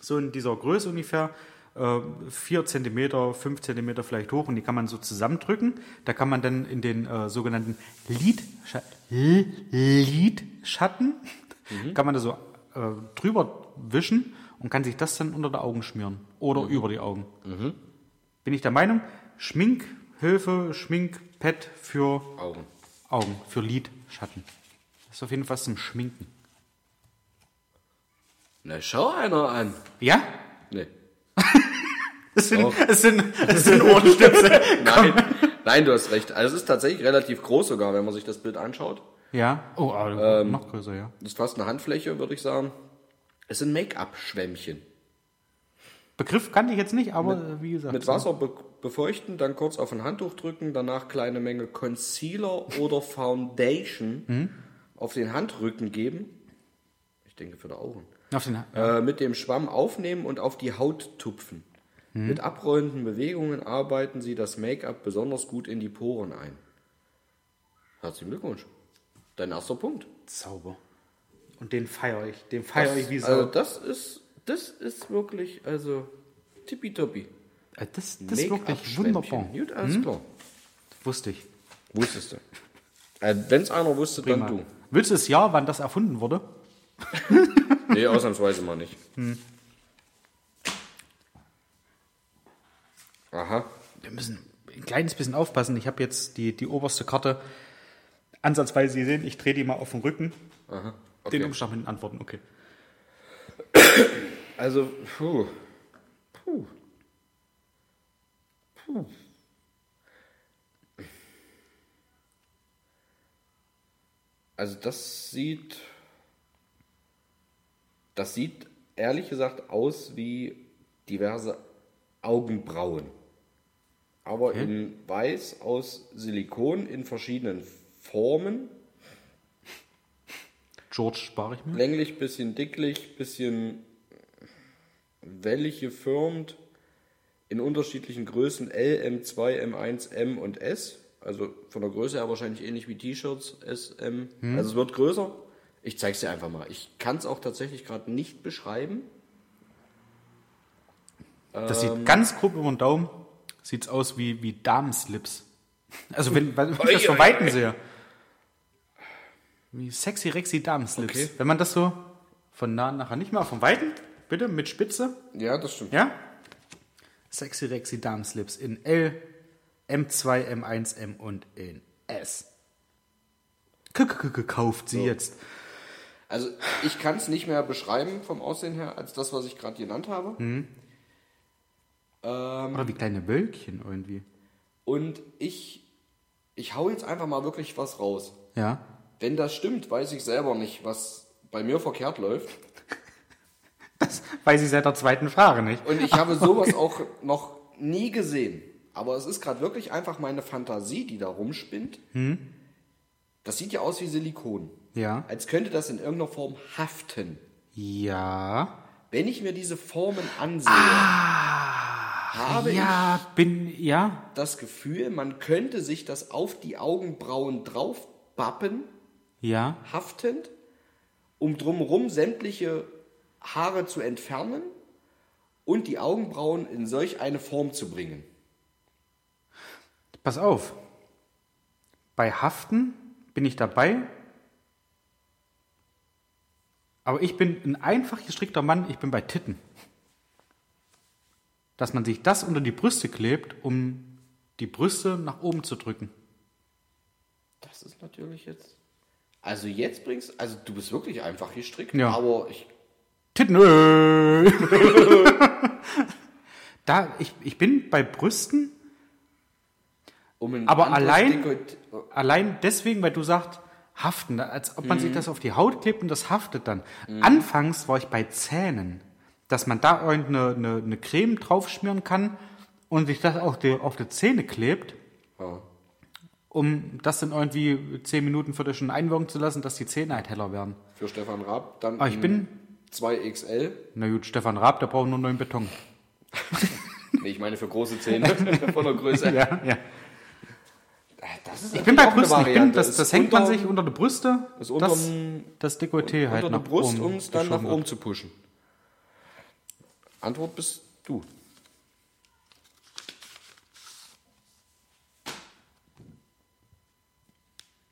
So in dieser Größe ungefähr. äh, 4 cm, 5 cm vielleicht hoch und die kann man so zusammendrücken. Da kann man dann in den äh, sogenannten Lidscha Lidschatten, kann man da so äh, drüber wischen und kann sich das dann unter die Augen schmieren oder über die Augen. Bin ich der Meinung, Schminkhilfe, Schminkpad für Augen. Augen, für Lidschatten. Das ist auf jeden Fall was zum Schminken. Na, schau einer an. Ja? Nee. Es sind, Doch. es sind, es sind Ohrenstöpsel. Nein, nein, du hast recht. Also, es ist tatsächlich relativ groß sogar, wenn man sich das Bild anschaut. Ja. Oh, aber noch größer, ja. Das ist fast eine Handfläche, würde ich sagen. Es sind Make-up-Schwämmchen. Begriff kannte ich jetzt nicht, aber äh, wie gesagt. Mit Wasser be befeuchten, dann kurz auf ein Handtuch drücken, danach kleine Menge Concealer oder Foundation auf den Handrücken geben. Ich denke für die Augen. Den, Äh, mit dem Schwamm aufnehmen und auf die Haut tupfen. Mit abrollenden Bewegungen arbeiten Sie das Make-up besonders gut in die Poren ein. Herzlichen Glückwunsch. Dein erster Punkt. Zauber. Und den feiere ich. Den feiere ich wie so. Also das ist, das ist wirklich, also tippitoppi. Äh, das das ist wirklich wunderbar. Gut, alles klar. Wusste ich. Wusstest du. Äh, Wenn es einer wusste, Prima. dann du. Willst du das Jahr, wann das erfunden wurde? Nee, ausnahmsweise mal nicht. Aha. Wir müssen ein kleines bisschen aufpassen. Ich habe jetzt die, die oberste Karte ansatzweise gesehen. Ich drehe die mal auf den Rücken. Aha. Den Okay. Umschlag mit den Antworten, okay. Also, puh. Puh. Puh. Also das sieht, das sieht ehrlich gesagt aus wie diverse Augenbrauen. Aber in weiß aus Silikon in verschiedenen Formen. George spare ich mir. Länglich, bisschen dicklich, bisschen wellig gefirmt. In unterschiedlichen Größen L, M2, M1, M und S. Also von der Größe her wahrscheinlich ähnlich wie T-Shirts, S, M. Also es wird größer. Ich zeig's dir einfach mal. Ich kann es auch tatsächlich gerade nicht beschreiben. Das Ähm. sieht ganz grob über den Daumen. Sieht's aus wie, wie Damenslips. Also wenn, wenn ich das von Weitem sehe. Wie sexy Rexy Damenslips. Okay. Wenn man das so von nah nachher nicht mal von Weitem, bitte mit Spitze. Ja, das stimmt. Ja? Sexy Rexy Darmslips in L, M2, M1, M und in S. K -k -k Kauft sie jetzt. Also ich kann es nicht mehr beschreiben vom Aussehen her, als das, was ich gerade genannt habe. Ähm, Oder wie kleine Wölkchen irgendwie. und ich, ich hau jetzt einfach mal wirklich was raus. Ja. Wenn das stimmt, weiß ich selber nicht, was bei mir verkehrt läuft. Das weiß ich seit der zweiten Frage nicht. Und ich habe sowas auch noch nie gesehen. Aber es ist gerade wirklich einfach meine Fantasie, die da rumspinnt. Das sieht ja aus wie Silikon. Ja. Als könnte das in irgendeiner Form haften. Ja. Wenn ich mir diese Formen ansehe, habe ja, bin, ja. ich das Gefühl, man könnte sich das auf die Augenbrauen draufbappen, Ja. haftend, um drumherum sämtliche Haare zu entfernen und die Augenbrauen in solch eine Form zu bringen. Pass auf. Bei Haften bin ich dabei. Aber ich bin ein einfach gestrickter Mann, ich bin bei Titten. Dass man sich das unter die Brüste klebt, um die Brüste nach oben zu drücken. Das ist natürlich jetzt. Also jetzt bringst also du bist wirklich einfach gestrickt, Ja. aber ich Titten. äh. da, ich, ich bin bei Brüsten, um Aber allein- Allein deswegen, weil du sagst, haften, als ob man sich das auf die Haut klebt und das haftet dann. Anfangs war ich bei Zähnen, dass man da irgendeine eine, eine Creme draufschmieren kann und sich das auf die, auf die Zähne klebt, Ja. um das dann irgendwie 10 Minuten, Viertelstunde einwirken zu lassen, dass die Zähne halt heller werden. Für Stefan Raab dann Aber ich in bin- 2XL. Na gut, Stefan Raab, der braucht nur neuen Beton. Nee, ich meine für große Zähne von der Größe. Ja, ja. Das ist Ich bin bei Brüsten, ich bin, das, das hängt man unter- sich unter die Brüste, das, unterm- das Dekolleté halt unter nach der Brust, oben um es dann nach oben zu pushen. Antwort bist du.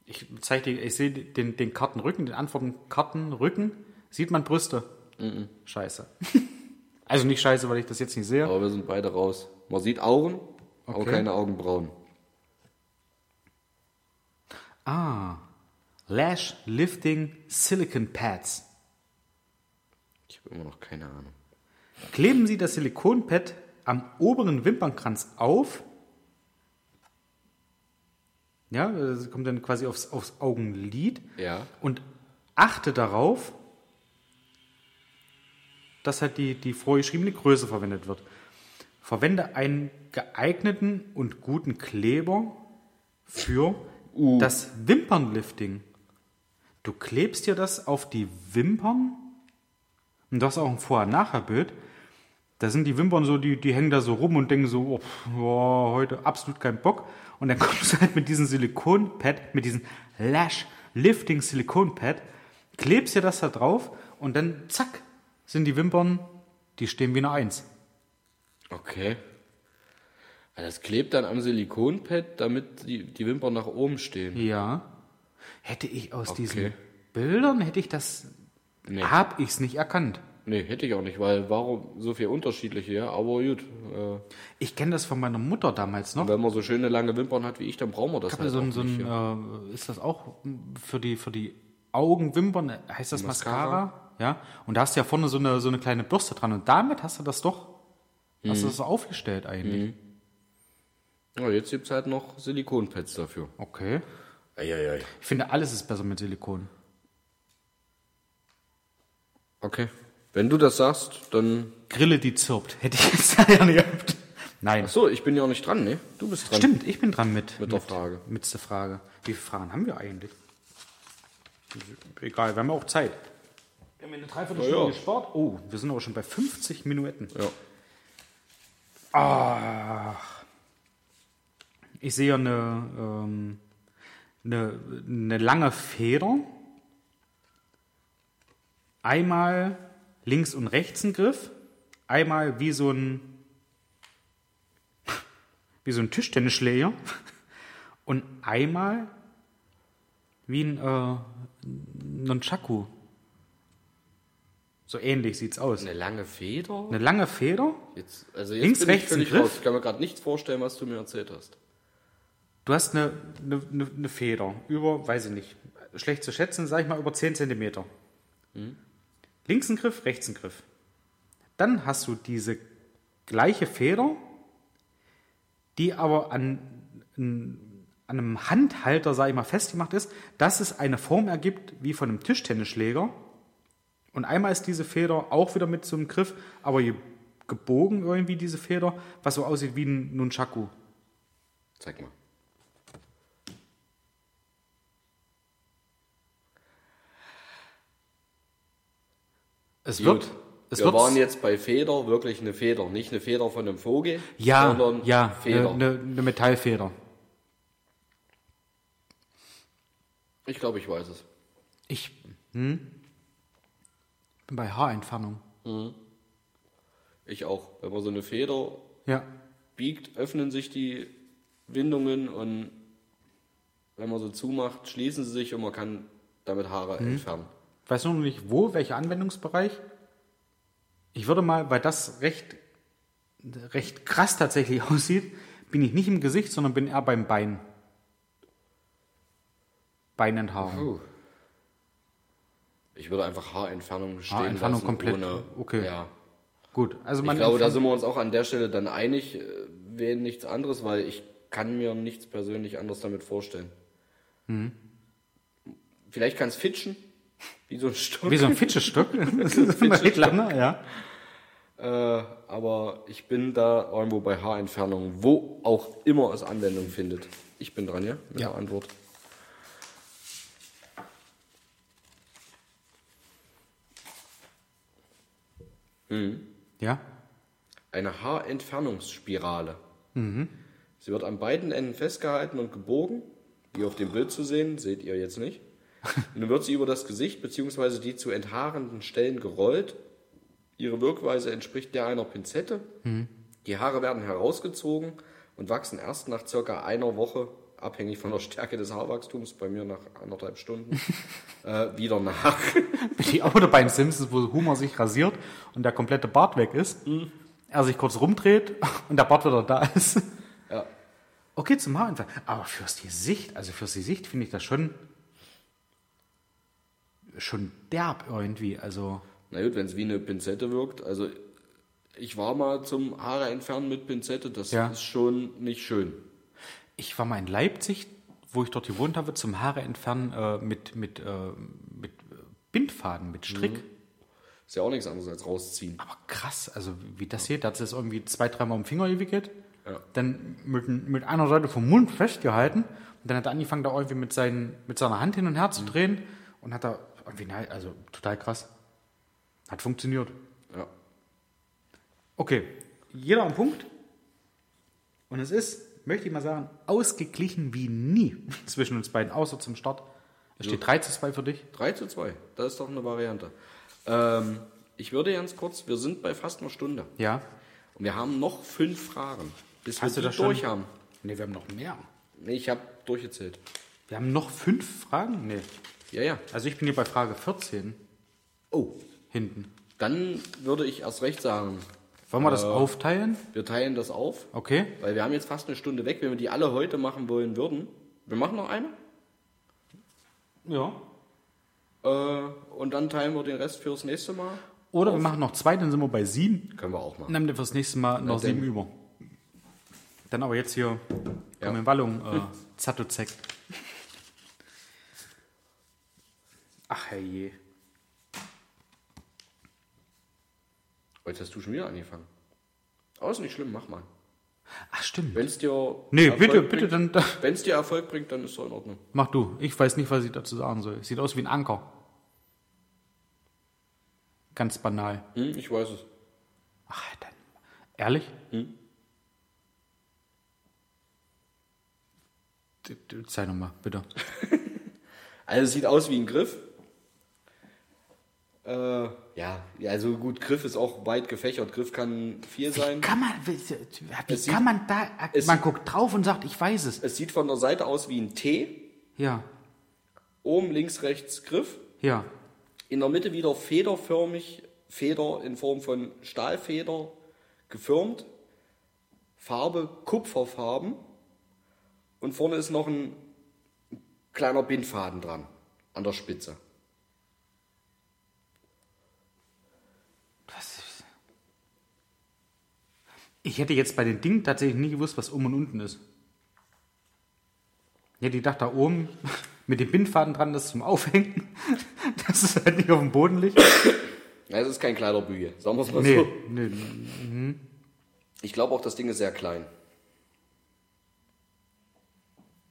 Ich zeige dir, ich sehe den, den Kartenrücken, den Antworten Kartenrücken. Sieht man Brüste? Scheiße. also nicht scheiße, weil ich das jetzt nicht sehe. Aber wir sind beide raus. Man sieht Augen, aber Okay. keine Augenbrauen. Ah. Lash Lifting Silicon Pads. Ich habe immer noch keine Ahnung. Kleben Sie das Silikonpad am oberen Wimpernkranz auf. Ja, das kommt dann quasi aufs, aufs Augenlid. Ja. Und achte darauf, dass halt die, die vorgeschriebene Größe verwendet wird. Verwende einen geeigneten und guten Kleber für das Wimpernlifting. Du klebst dir das auf die Wimpern und das ist auch ein Vorher-Nachher-Bild. Da sind die Wimpern so, die, die hängen da so rum und denken so, oh, boah, heute absolut kein Bock. Und dann kommst du halt mit diesem Silikonpad, mit diesem Lash Lifting Silikonpad, klebst dir das da drauf und dann zack, sind die Wimpern, die stehen wie eine Eins. Okay. Das klebt dann am Silikonpad, damit die, die Wimpern nach oben stehen. Ja. Hätte ich aus Okay. diesen Bildern, hätte ich das, Nee. hab ich's nicht erkannt. Nee, hätte ich auch nicht, weil warum so viel unterschiedliche, ja, aber gut. Äh, Ich kenne das von meiner Mutter damals noch. wenn man so schöne lange Wimpern hat wie ich, dann brauchen wir das halt so so nicht. ein ja. äh, ist das auch für die, für die Augenwimpern, heißt das Mascara? Mascara. Ja. Und da hast du ja vorne so eine, so eine kleine Bürste dran und damit hast du das doch, Mhm. hast du das so aufgestellt eigentlich. ja, jetzt gibt's halt noch Silikonpads dafür. Okay. Eieiei. Ich finde, alles ist besser mit Silikon. Okay. Wenn du das sagst, dann. Grille, die zirpt. Hätte ich jetzt ja nicht gehabt. Nein. Ach so, ich bin ja auch nicht dran, ne? Du bist dran. Stimmt, ich bin dran mit. Mit der Frage. Mit der Frage. Wie viele Fragen haben wir eigentlich? Egal, wir haben auch Zeit. Wir haben eine Dreiviertelstunde Ja, ja. gespart. Oh, wir sind aber schon bei 50 Minuten. Ja. Ich sehe eine, ähm, eine, eine lange Feder. Einmal links und rechts ein Griff. Einmal wie so ein, wie so ein Tischtennisschläger. Und einmal wie ein äh, Nunchaku. So ähnlich sieht's aus. Eine lange Feder? Eine lange Feder. Jetzt, also jetzt Links, bin ich rechts, völlig Griff? raus. Ich kann mir gerade nichts vorstellen, was du mir erzählt hast. Du hast eine, eine, eine, eine Feder über, weiß ich nicht, schlecht zu schätzen, sag ich mal über 10 cm. Links ein Griff, rechts ein Griff. Dann hast du diese gleiche Feder, die aber an, an einem Handhalter, sag ich mal, festgemacht ist, dass es eine Form ergibt wie von einem Tischtennisschläger. Und einmal ist diese Feder auch wieder mit so einem Griff, aber je gebogen irgendwie diese Feder, was so aussieht wie ein Nunchaku. Zeig mal. Es Gut. wird, es wir waren jetzt bei Feder, wirklich eine Feder. Nicht eine Feder von einem Vogel, ja, sondern ja, Feder. eine, eine Metallfeder. Ich glaube, ich weiß es. Ich hm, bin bei Haarentfernung. Ich auch. Wenn man so eine Feder Ja, biegt, öffnen sich die Windungen und wenn man so zumacht, schließen sie sich und man kann damit Haare Mhm. entfernen. weiß nur noch nicht wo, welcher Anwendungsbereich. Ich würde mal, weil das recht, recht krass tatsächlich aussieht, bin ich nicht im Gesicht, sondern bin eher beim Bein. Beinenthaarung. Ich würde einfach Haarentfernung stehen Haarentfernung lassen. komplett, Ohne, okay. Ja. Gut, also man Ich glaube, da sind wir uns auch an der Stelle dann einig, äh, wählen nichts anderes, weil ich kann mir nichts persönlich anderes damit vorstellen. Mhm. Vielleicht kann es fitschen, wie so ein Stock. wie so ein Fitschestück. das ist immer recht lange, ja. Äh, aber ich bin da irgendwo bei Haarentfernung, wo auch immer es Anwendung findet. Ich bin dran, ja? Mit Ja. der Antwort. Ja, Eine Haarentfernungsspirale. Sie wird an beiden Enden festgehalten und gebogen, wie auf dem Bild zu sehen, seht ihr jetzt nicht. Und dann wird sie über das Gesicht bzw. die zu enthaarenden Stellen gerollt. Ihre Wirkweise entspricht der einer Pinzette. Die Haare werden herausgezogen und wachsen erst nach circa einer Woche, abhängig von der Stärke des Haarwachstums, bei mir nach anderthalb Stunden, äh, wieder nach. bin ich auch wieder beim Simpsons, wo Homer sich rasiert und der komplette Bart weg ist. Er sich kurz rumdreht und der Bart wieder da ist. Ja. Okay, zum Haarentfernung. Aber fürs Gesicht, also fürs Gesicht finde ich das schon, schon derb irgendwie. Also, Na gut, wenn es wie eine Pinzette wirkt. Also ich war mal zum Haare entfernen mit Pinzette, das Ja. ist schon nicht schön. Ich war mal in Leipzig, wo ich dort gewohnt habe, zum Haare entfernen äh, mit, mit, äh, mit Bindfaden, mit Strick. Ist ja auch nichts anderes als rausziehen. Aber krass, also wie das hier, da hat es irgendwie zwei, dreimal um den Finger gewickelt, Ja. dann mit, mit einer Seite vom Mund festgehalten und dann hat er angefangen, da irgendwie mit, seinen, mit seiner Hand hin und her zu drehen und hat da irgendwie, also total krass. Hat funktioniert. Ja. Okay, jeder am Punkt. Und es ist, möchte ich mal sagen, ausgeglichen wie nie zwischen uns beiden, außer zum Start. Es steht 3 zu 2 für dich. 3 zu 2, das ist doch eine Variante. Ähm, ich würde ganz kurz, wir sind bei fast einer Stunde. Ja. Und wir haben noch fünf Fragen, bis Hast wir du die das schon? durch haben. Ne, wir haben noch mehr. Nee, ich habe durchgezählt. Wir haben noch fünf Fragen? Nee. Ja, ja. Also ich bin hier bei Frage 14 Oh, hinten. dann würde ich erst recht sagen, Wollen wir das aufteilen? wir teilen das auf, Okay. weil wir haben jetzt fast eine Stunde weg. Wenn wir die alle heute machen wollen würden, wir machen noch eine. Ja. Äh, und dann teilen wir den Rest fürs nächste Mal. Oder wir machen noch zwei, dann sind wir bei sieben. Können wir auch machen. dann haben wir fürs nächste Mal noch sieben über. Dann aber jetzt hier Ja. in Wallung, äh, Zatozek. Ach herrje. Jetzt hast du schon wieder angefangen. Aber ist nicht schlimm, mach mal. Ach stimmt. Wenn es dir Nee, Erfolg bitte, bringt, bitte, dann da, Wenn es dir Erfolg bringt, dann ist es in Ordnung. mach du. Ich weiß nicht, was ich dazu sagen soll. Sieht aus wie ein Anker. Ganz banal. Hm, ich weiß es. Ach, dann. Ehrlich? Hm? Zeig nochmal, bitte. Also es sieht aus wie ein Griff. Äh, ja, also gut, Griff ist auch weit gefächert. Griff kann viel sein. Kann man, wie, wie sieht- kann man da, man guckt drauf und sagt, ich weiß es. Es sieht von der Seite aus wie ein T. Ja, Oben links, rechts Griff. ja. In der Mitte wieder federförmig Feder in Form von Stahlfeder gefirmt, Farbe Kupferfarben und vorne ist noch ein kleiner Bindfaden dran an der Spitze. Was ist- Ich hätte jetzt bei den Dingen tatsächlich nie gewusst, was oben und unten ist. Ich hätte gedacht, da oben mit dem Bindfaden dran, das zum Aufhängen, dass es halt nicht auf dem Boden liegt. Es ist kein Kleiderbügel, sagen wir es mal Nee, so. nee. Ich glaube auch, das Ding ist sehr klein.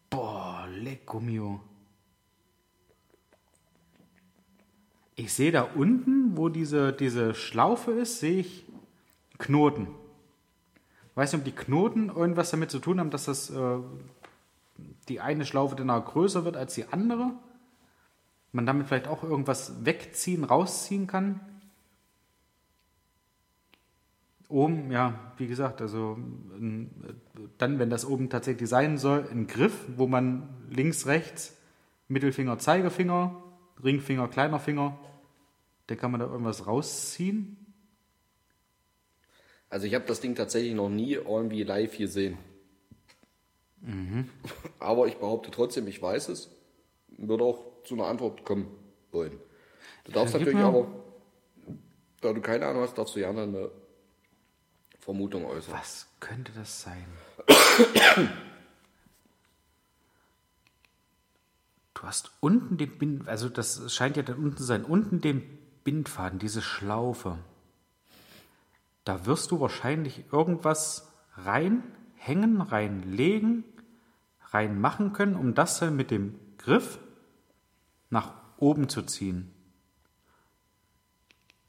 Boah, lecco mio. Ich sehe da unten, wo diese, diese Schlaufe ist, sehe ich Knoten. Weiß nicht, ob die Knoten irgendwas damit zu tun haben, dass das äh, die eine Schlaufe dann auch größer wird als die andere. Man damit vielleicht auch irgendwas wegziehen, rausziehen kann. Oben, ja, wie gesagt, also dann, wenn das oben tatsächlich sein soll, ein Griff, wo man links, rechts, Mittelfinger, Zeigefinger, Ringfinger, kleiner Finger, dann kann man da irgendwas rausziehen. Also ich habe das Ding tatsächlich noch nie irgendwie live gesehen. Aber ich behaupte trotzdem, ich weiß es. Würde auch zu einer Antwort kommen wollen. Du darfst Ja, natürlich aber, da du keine Ahnung hast, darfst du gerne eine Vermutung äußern. Was könnte das sein? Du hast unten den Bind, also das scheint ja dann unten zu sein, unten den Bindfaden, diese Schlaufe. Da wirst du wahrscheinlich irgendwas reinhängen, reinlegen, reinmachen können, um das mit dem Griff nach oben zu ziehen.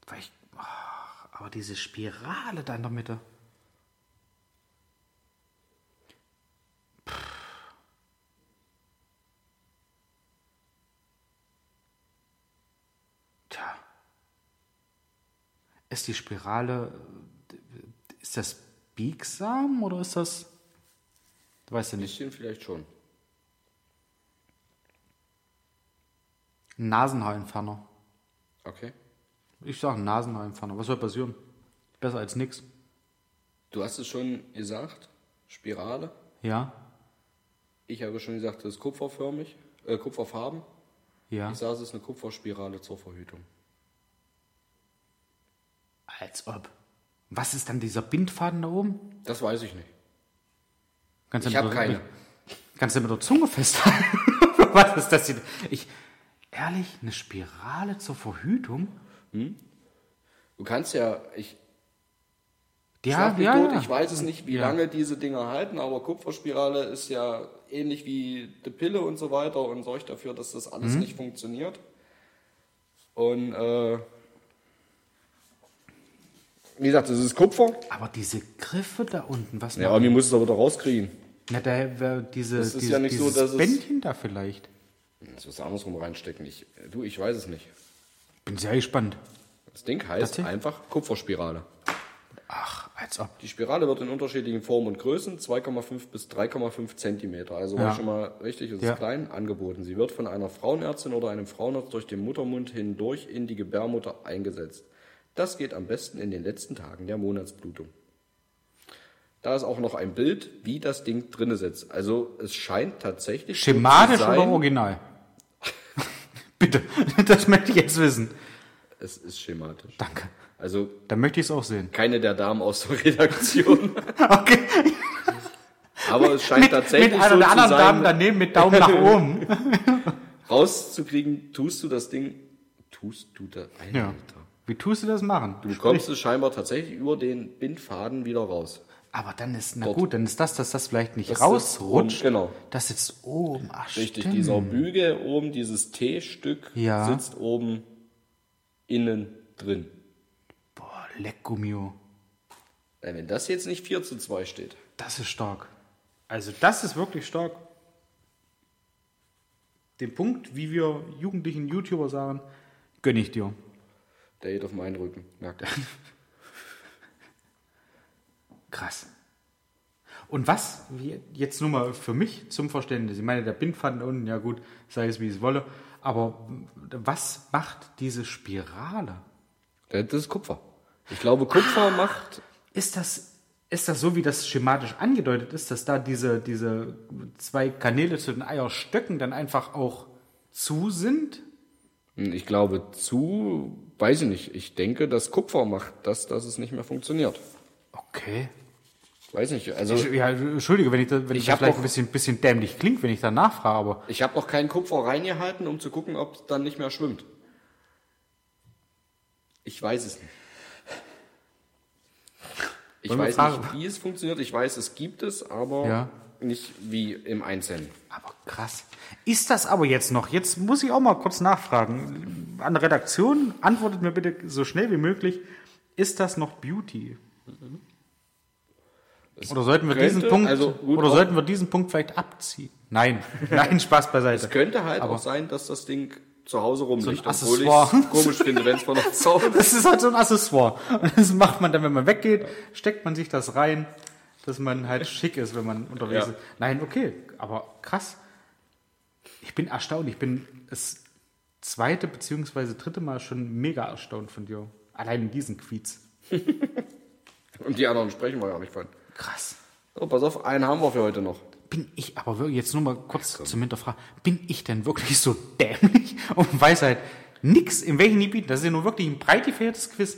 Weil ich, ach, aber diese Spirale da in der Mitte. Ist die Spirale, ist das biegsam oder ist das, du weißt ja Ein nicht, bisschen vielleicht schon. ein Nasenhaarentferner? Okay. Ich sage ein Nasenhaarentferner. Was soll passieren? Besser als nix. Du hast es schon gesagt, Spirale. Ja, Ich habe schon gesagt, das ist kupferförmig, äh, kupferfarben. ja. Ich sage, es ist eine Kupferspirale zur Verhütung. Als ob. Was ist dann dieser Bindfaden da oben? Das weiß ich nicht. Kannst Ich habe keine. Kannst du mit der Zunge festhalten? Was ist das hier? Ich, ehrlich, eine Spirale zur Verhütung? Du kannst ja, ich, Ja, ja, ja. ich weiß es nicht, wie Ja. lange diese Dinger halten, aber Kupferspirale ist ja ähnlich wie die Pille und so weiter und sorgt dafür, dass das Mhm. alles nicht funktioniert. Und äh, wie gesagt, das ist Kupfer. Aber diese Griffe da unten, was Ja, machen irgendwie muss es aber da rauskriegen. Na, da wäre diese, Das ist diese, ja nicht so, dieses dass es- Bändchen da vielleicht. Das muss andersrum reinstecken. Ich, du, ich weiß es nicht. Bin sehr gespannt. Das Ding heißt Tatsächlich? einfach Kupferspirale. Ach, als ob. Die Spirale wird in unterschiedlichen Formen und Größen, 2,5 bis 3,5 Zentimeter, also war Ja. schon mal richtig, es Ja. ist klein, angeboten. Sie wird von einer Frauenärztin oder einem Frauenarzt durch den Muttermund hindurch in die Gebärmutter eingesetzt. Das geht am besten in den letzten Tagen der Monatsblutung. Da ist auch noch ein Bild, wie das Ding drinne sitzt. Also es scheint tatsächlich Schematisch zu oder original? Bitte, das möchte ich jetzt wissen. Es ist schematisch. Danke. Also Dann möchte ich es auch sehen. keine der Damen aus der Redaktion. Okay. Aber es scheint Mit, tatsächlich mit einer so der zu anderen sein. Damen daneben mit Daumen nach oben. rauszukriegen, tust du das Ding, tust du das, Alter. Ja. Wie tust du das machen? Du bekommst es scheinbar tatsächlich über den Bindfaden wieder raus. Aber dann ist, na Dort. gut, dann ist das, dass das vielleicht nicht Das sitzt rausrutscht. oben, genau. Das sitzt oben. Ach, Richtig, stimmt. dieser Bügel oben, dieses T-Stück Ja. sitzt oben innen drin. Boah, Leckgummio. Wenn das jetzt nicht 4 zu 2 steht. Das ist stark. Also das ist wirklich stark. Den Punkt, wie wir jugendlichen YouTuber sagen, gönne ich dir. Der geht auf meinen Rücken, merkt er. Krass. Und was, jetzt nur mal für mich zum Verständnis, ich meine, der Bindfaden unten, ja gut, sei es wie es wolle, aber was macht diese Spirale? Das ist Kupfer. Ich glaube, Kupfer macht. Ist das, ist das so, wie das schematisch angedeutet ist, dass da diese, diese zwei Kanäle zu den Eierstöcken dann einfach auch zu sind? Ich glaube, zu. Weiß ich nicht. Ich denke, dass Kupfer macht, dass, dass es nicht mehr funktioniert. Okay. Weiß nicht. Also, Ich, ja, Entschuldige, wenn ich, da, wenn ich, Ich das vielleicht doch- ein bisschen, bisschen dämlich klingt, wenn ich da nachfrage, aber ich habe noch keinen Kupfer reingehalten, um zu gucken, ob es dann nicht mehr schwimmt. Ich weiß es nicht. Ich weiß nicht, wie es funktioniert. Ich weiß, es gibt es, aber Ja. Nicht wie im Einzelnen. Aber krass. Ist das aber jetzt noch? Jetzt muss ich auch mal kurz nachfragen. An der Redaktion, antwortet mir bitte so schnell wie möglich. Ist das noch Beauty? Oder sollten wir könnte, diesen Punkt, also oder sollten wir diesen Punkt vielleicht abziehen? Nein, nein, Spaß beiseite. Es könnte halt Aber- auch sein, dass das Ding zu Hause rumliegt, So obwohl ich komisch finde, wenn es von der Sau Das ist halt so ein Accessoire. Und das macht man dann, wenn man weggeht, steckt man sich das rein, dass man halt schick ist, wenn man unterwegs Ja. ist. Nein, okay, aber krass. Ich bin erstaunt. Ich bin das zweite beziehungsweise dritte Mal schon mega erstaunt von dir. Allein in diesen Quiz. Und die anderen sprechen wir ja nicht von. Krass. So, pass auf, einen haben wir für heute noch. Bin ich, aber wirklich, jetzt nur mal kurz zum Hinterfragen, bin ich denn wirklich so dämlich und weiß halt nix, in welchen Gebieten? Das ist ja nur wirklich ein breit gefährtes Quiz.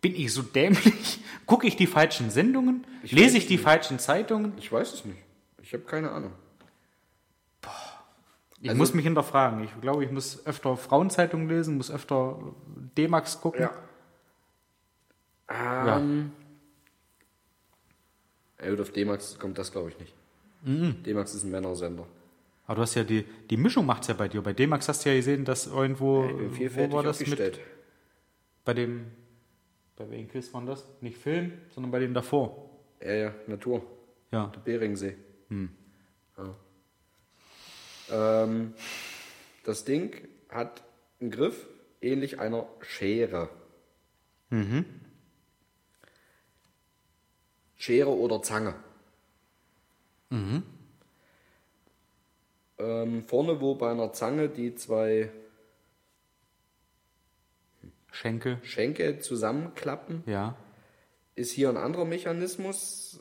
Bin ich so dämlich? Gucke ich die falschen Sendungen? Lese ich die falschen Zeitungen? Ich weiß es nicht. Ich habe keine Ahnung. Ich Also- muss mich hinterfragen. Ich glaube, ich muss öfter Frauenzeitungen lesen, muss öfter D-Max gucken. Ja. Ähm, ja, gut, auf D-Max kommt das, glaube ich, nicht. Mhm. D-Max ist ein Männersender. Aber du hast ja die, die Mischung macht's ja bei dir. Bei D-Max hast du ja gesehen, dass irgendwo, Ich bin wo war das mit? Bei dem, bei welchem Quiz war das? Nicht Film, sondern bei dem davor. Ja, ja, Natur. Ja. Der Beringsee. Hm. Ja. Ähm, das Ding hat einen Griff ähnlich einer Schere. Mhm. Schere oder Zange. Mhm. Ähm, vorne, wo bei einer Zange die zwei Schenkel. Schenkel zusammenklappen, Ja. ist hier ein anderer Mechanismus,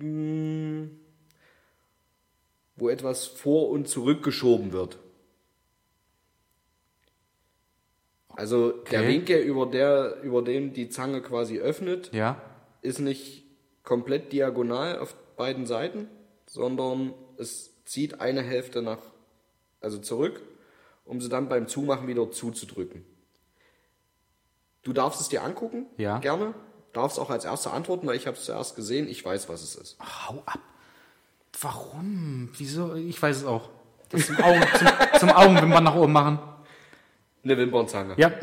ähm, wo etwas vor und zurückgeschoben wird. Also der Okay. Winkel, über, der, über den die Zange quasi öffnet, Ja. ist nicht komplett diagonal auf beiden Seiten, sondern es zieht eine Hälfte nach, also zurück, um sie dann beim Zumachen wieder zuzudrücken. Du darfst es dir angucken, Ja. gerne. Darfst auch als erster antworten, weil ich habe es zuerst gesehen. Ich weiß, was es ist. Hau ab. Warum? Wieso? Ich weiß es auch. Das zum Augen, zum, zum Augenwimpern nach oben machen. Eine Wimpernzange. Ja.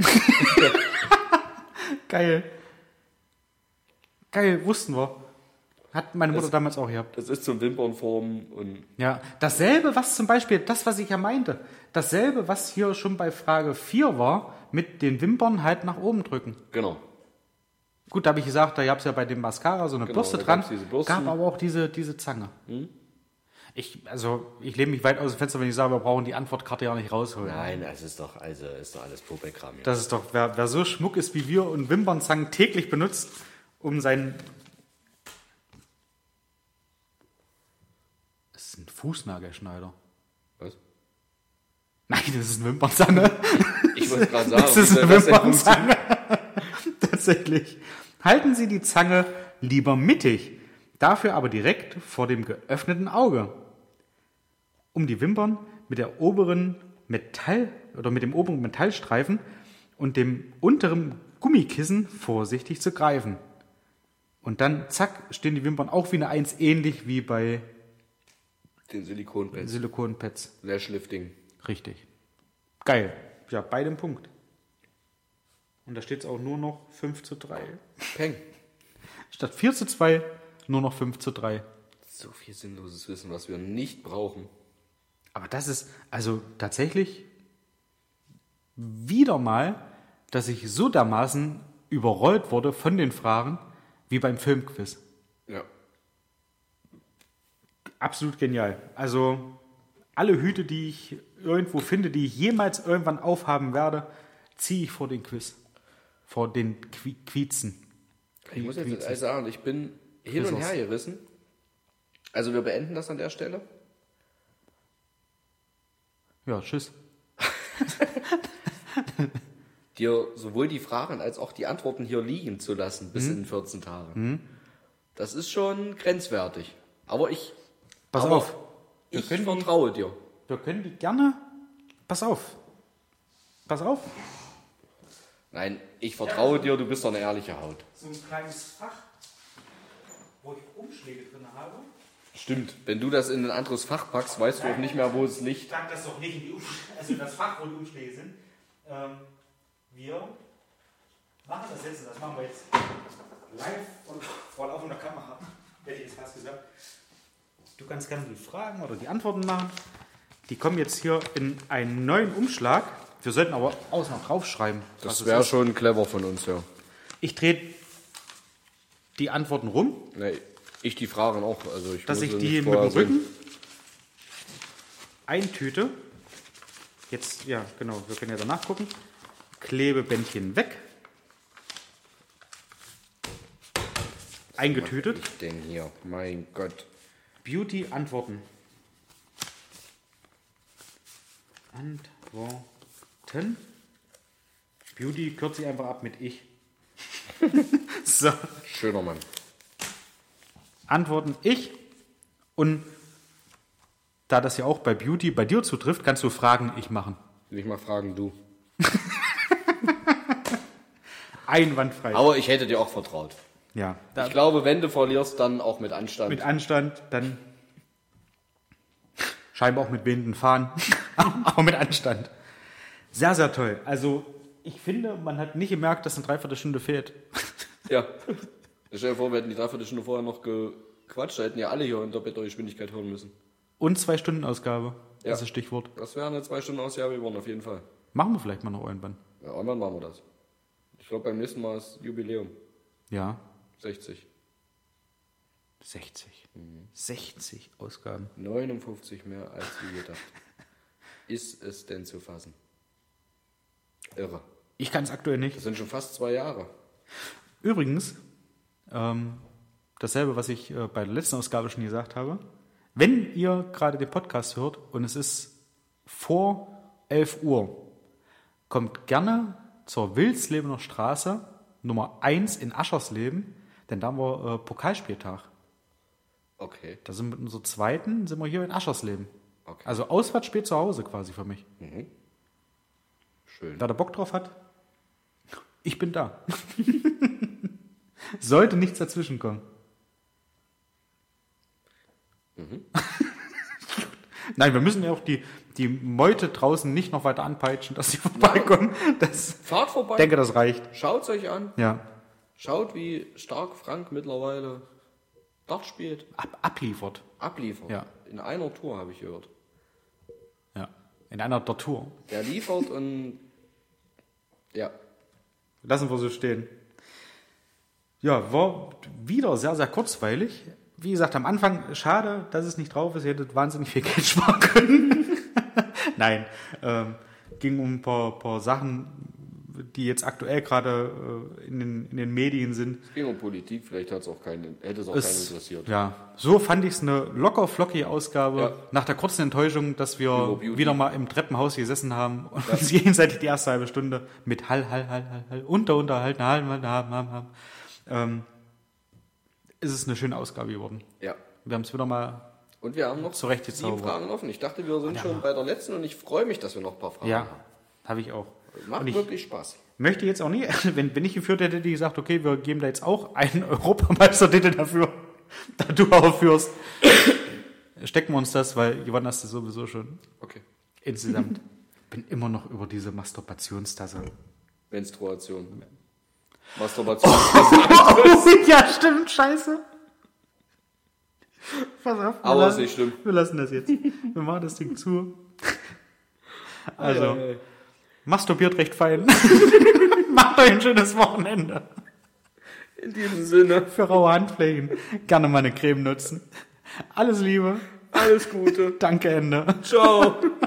Geil. Geil, wussten wir. Hat meine Mutter damals auch gehabt. Das ist zum Wimpernformen und Ja, dasselbe, was zum Beispiel, das, was ich ja meinte, dasselbe, was hier schon bei Frage 4 war, mit den Wimpern halt nach oben drücken. genau. Gut, da habe ich gesagt, da gab es ja bei dem Mascara so eine Genau, Bürste dran, gab aber auch diese, diese Zange. Ich, also, ich lehne mich weit aus dem Fenster, wenn ich sage, wir brauchen die Antwortkarte ja nicht rausholen. Nein, es ist doch, also ist doch alles Popelkram hier. Das ist doch, wer, wer so schmuck ist wie wir und Wimpernzangen täglich benutzt, um seinen. Das ist ein Fußnagelschneider. Nein, das ist eine Wimpernzange. Ich wollte gerade sagen, Das ist eine Wimpernzange. Tatsächlich. Halten Sie die Zange lieber mittig, dafür aber direkt vor dem geöffneten Auge, um die Wimpern mit der oberen Metall oder mit dem oberen Metallstreifen und dem unteren Gummikissen vorsichtig zu greifen. Und dann, zack, stehen die Wimpern auch wie eine Eins, ähnlich wie bei Den Silikonpad. Silikonpads. Lashlifting. Richtig. Geil. Ja, bei dem Punkt. Und da steht es auch nur noch 5 zu 3. Peng. Statt 4 zu 2 nur noch 5 zu 3. So viel sinnloses Wissen, was wir nicht brauchen. Aber das ist also tatsächlich wieder mal, dass ich so dermaßen überrollt wurde von den Fragen wie beim Filmquiz. Ja. Absolut genial. Also alle Hüte, die ich irgendwo finde, die ich jemals irgendwann aufhaben werde, ziehe ich vor den Quiz. Vor den Qui Quiezen. Ich muss jetzt ehrlich sagen, ich bin hin und Quizos. her gerissen. Also wir beenden das an der Stelle. Ja, tschüss. Dir sowohl die Fragen als auch die Antworten hier liegen zu lassen bis in 14 Tagen. Das ist schon grenzwertig. Aber ich, Pass aber auf. Ich vertraue dir. Wir können die gerne. Pass auf. Pass auf. Nein, ich vertraue dir, du bist doch eine ehrliche Haut. So ein kleines Fach, wo ich Umschläge drin habe. Stimmt. Wenn du das in ein anderes Fach packst, weißt du auch nicht mehr, wo es liegt. Ich pack das doch nicht in die Umschläge, also in das Fach, wo die Umschläge sind. Ähm, wir machen das jetzt, das machen wir jetzt live und vor laufender Kamera, hätte ich jetzt fast gesagt. Du kannst gerne die Fragen oder die Antworten machen. Die kommen jetzt hier in einen neuen Umschlag. Wir sollten aber außen noch draufschreiben. was Das wäre schon clever von uns, ja. Ich drehe die Antworten rum, Nee, ich die Fragen auch. Also ich dass ich die mit dem. Rücken eintüte. Jetzt, ja, genau, wir können ja danach gucken. Klebebändchen weg. Eingetütet. Ich denn hier, mein Gott. Beauty Antworten. Antworten. Beauty kürze ich einfach ab mit ich. so. Schöner Mann. Antworten ich. Und da das ja auch bei Beauty bei dir zutrifft, kannst du Fragen ich machen. Ich mal fragen, du. Einwandfrei. Aber ich hätte dir auch vertraut. Ja. Ich glaube, wenn du verlierst, dann auch mit Anstand. Mit Anstand, dann scheinbar auch mit wehenden Fahnen, aber mit Anstand. Sehr, sehr toll. Also ich finde, man hat nicht gemerkt, dass eine Dreiviertelstunde fehlt. ja. Stell dir vor, wir hätten die Dreiviertelstunde vorher noch gequatscht, da hätten ja alle hier in doppelter Geschwindigkeit hören müssen. Und zwei Stunden Ausgabe. Ja. Das ist Stichwort. Das wäre eine zwei Stunden Ausgabe geworden, auf jeden Fall. Machen wir vielleicht mal noch irgendwann. Ja, irgendwann machen wir das. Ich glaube, beim nächsten Mal ist Jubiläum. Ja. 60. 60. 60 Ausgaben. 59 mehr als wie gedacht. ist es denn zu fassen? Irre. Ich kann es aktuell nicht. Das sind schon fast zwei Jahre. Übrigens, ähm, dasselbe, was ich äh, bei der letzten Ausgabe schon gesagt habe. Wenn ihr gerade den Podcast hört und es ist vor 11 Uhr, kommt gerne zur Wilslebener Straße Nummer 1 in Aschersleben, denn da haben wir äh, Pokalspieltag. Okay. Da sind wir mit unserer zweiten, sind wir hier in Aschersleben. Okay. Also Auswärts spät zu Hause quasi für mich. Schön. Wer da Bock drauf hat, ich bin da. Sollte nichts dazwischen kommen. Nein, wir müssen ja auch die, die Meute draußen nicht noch weiter anpeitschen, dass sie vorbeikommen. Das, Fahrt vorbei. ich denke, das reicht. Schaut's euch an. Ja. Schaut, wie stark Frank mittlerweile Dart spielt. Ab, abliefert. Abliefert. Ja. In einer Tour habe ich gehört. Ja. In einer Tortur. Der liefert und ja. Lassen wir so stehen. Ja, war wieder sehr, sehr kurzweilig. Wie gesagt, am Anfang schade, dass es nicht drauf ist. Ihr hättet wahnsinnig viel Geld sparen können. Nein, ähm, ging um ein paar, paar Sachen, die jetzt aktuell gerade äh, in, den, in den Medien sind. Es ging um Politik, vielleicht hat's auch keinen, hätte es auch Es- keinen interessiert. Ja, so fand ich es eine locker flockige Ausgabe. Ja. Nach der kurzen Enttäuschung, dass wir wieder mal im Treppenhaus gesessen haben und uns gegenseitig die erste halbe Stunde mit Hall, Hall, Hall, Hall, Hall, unter, unterhalten, Hall, Hall, Hall, Hall, Hall. Ähm, ist es eine schöne Ausgabe geworden. Ja. Wir haben es wieder mal, Und wir haben noch sieben. Fragen offen. Ich dachte, wir sind schon bei der letzten und ich freue mich, dass wir noch ein paar Fragen ja, haben. habe ich auch. Macht ich wirklich Spaß. möchte jetzt auch nie, wenn, wenn ich geführt hätte, hätte ich gesagt, okay, wir geben da jetzt auch einen Europameistertitel dafür, da du auch führst. Stecken wir uns das, weil gewonnen hast du sowieso schon. Okay. Insgesamt bin immer noch über diese Masturbationstasse. Menstruation. Masturbation. ja, stimmt, scheiße. Pass auf. Aber ist lassen- nicht schlimm. Wir lassen das jetzt. Wir machen das Ding zu. Also, masturbiert recht fein. Macht euch ein schönes Wochenende. In diesem Sinne, Für raue Handflächen gerne mal eine Creme nutzen. Alles Liebe. alles Gute. Danke, Ende. Ciao.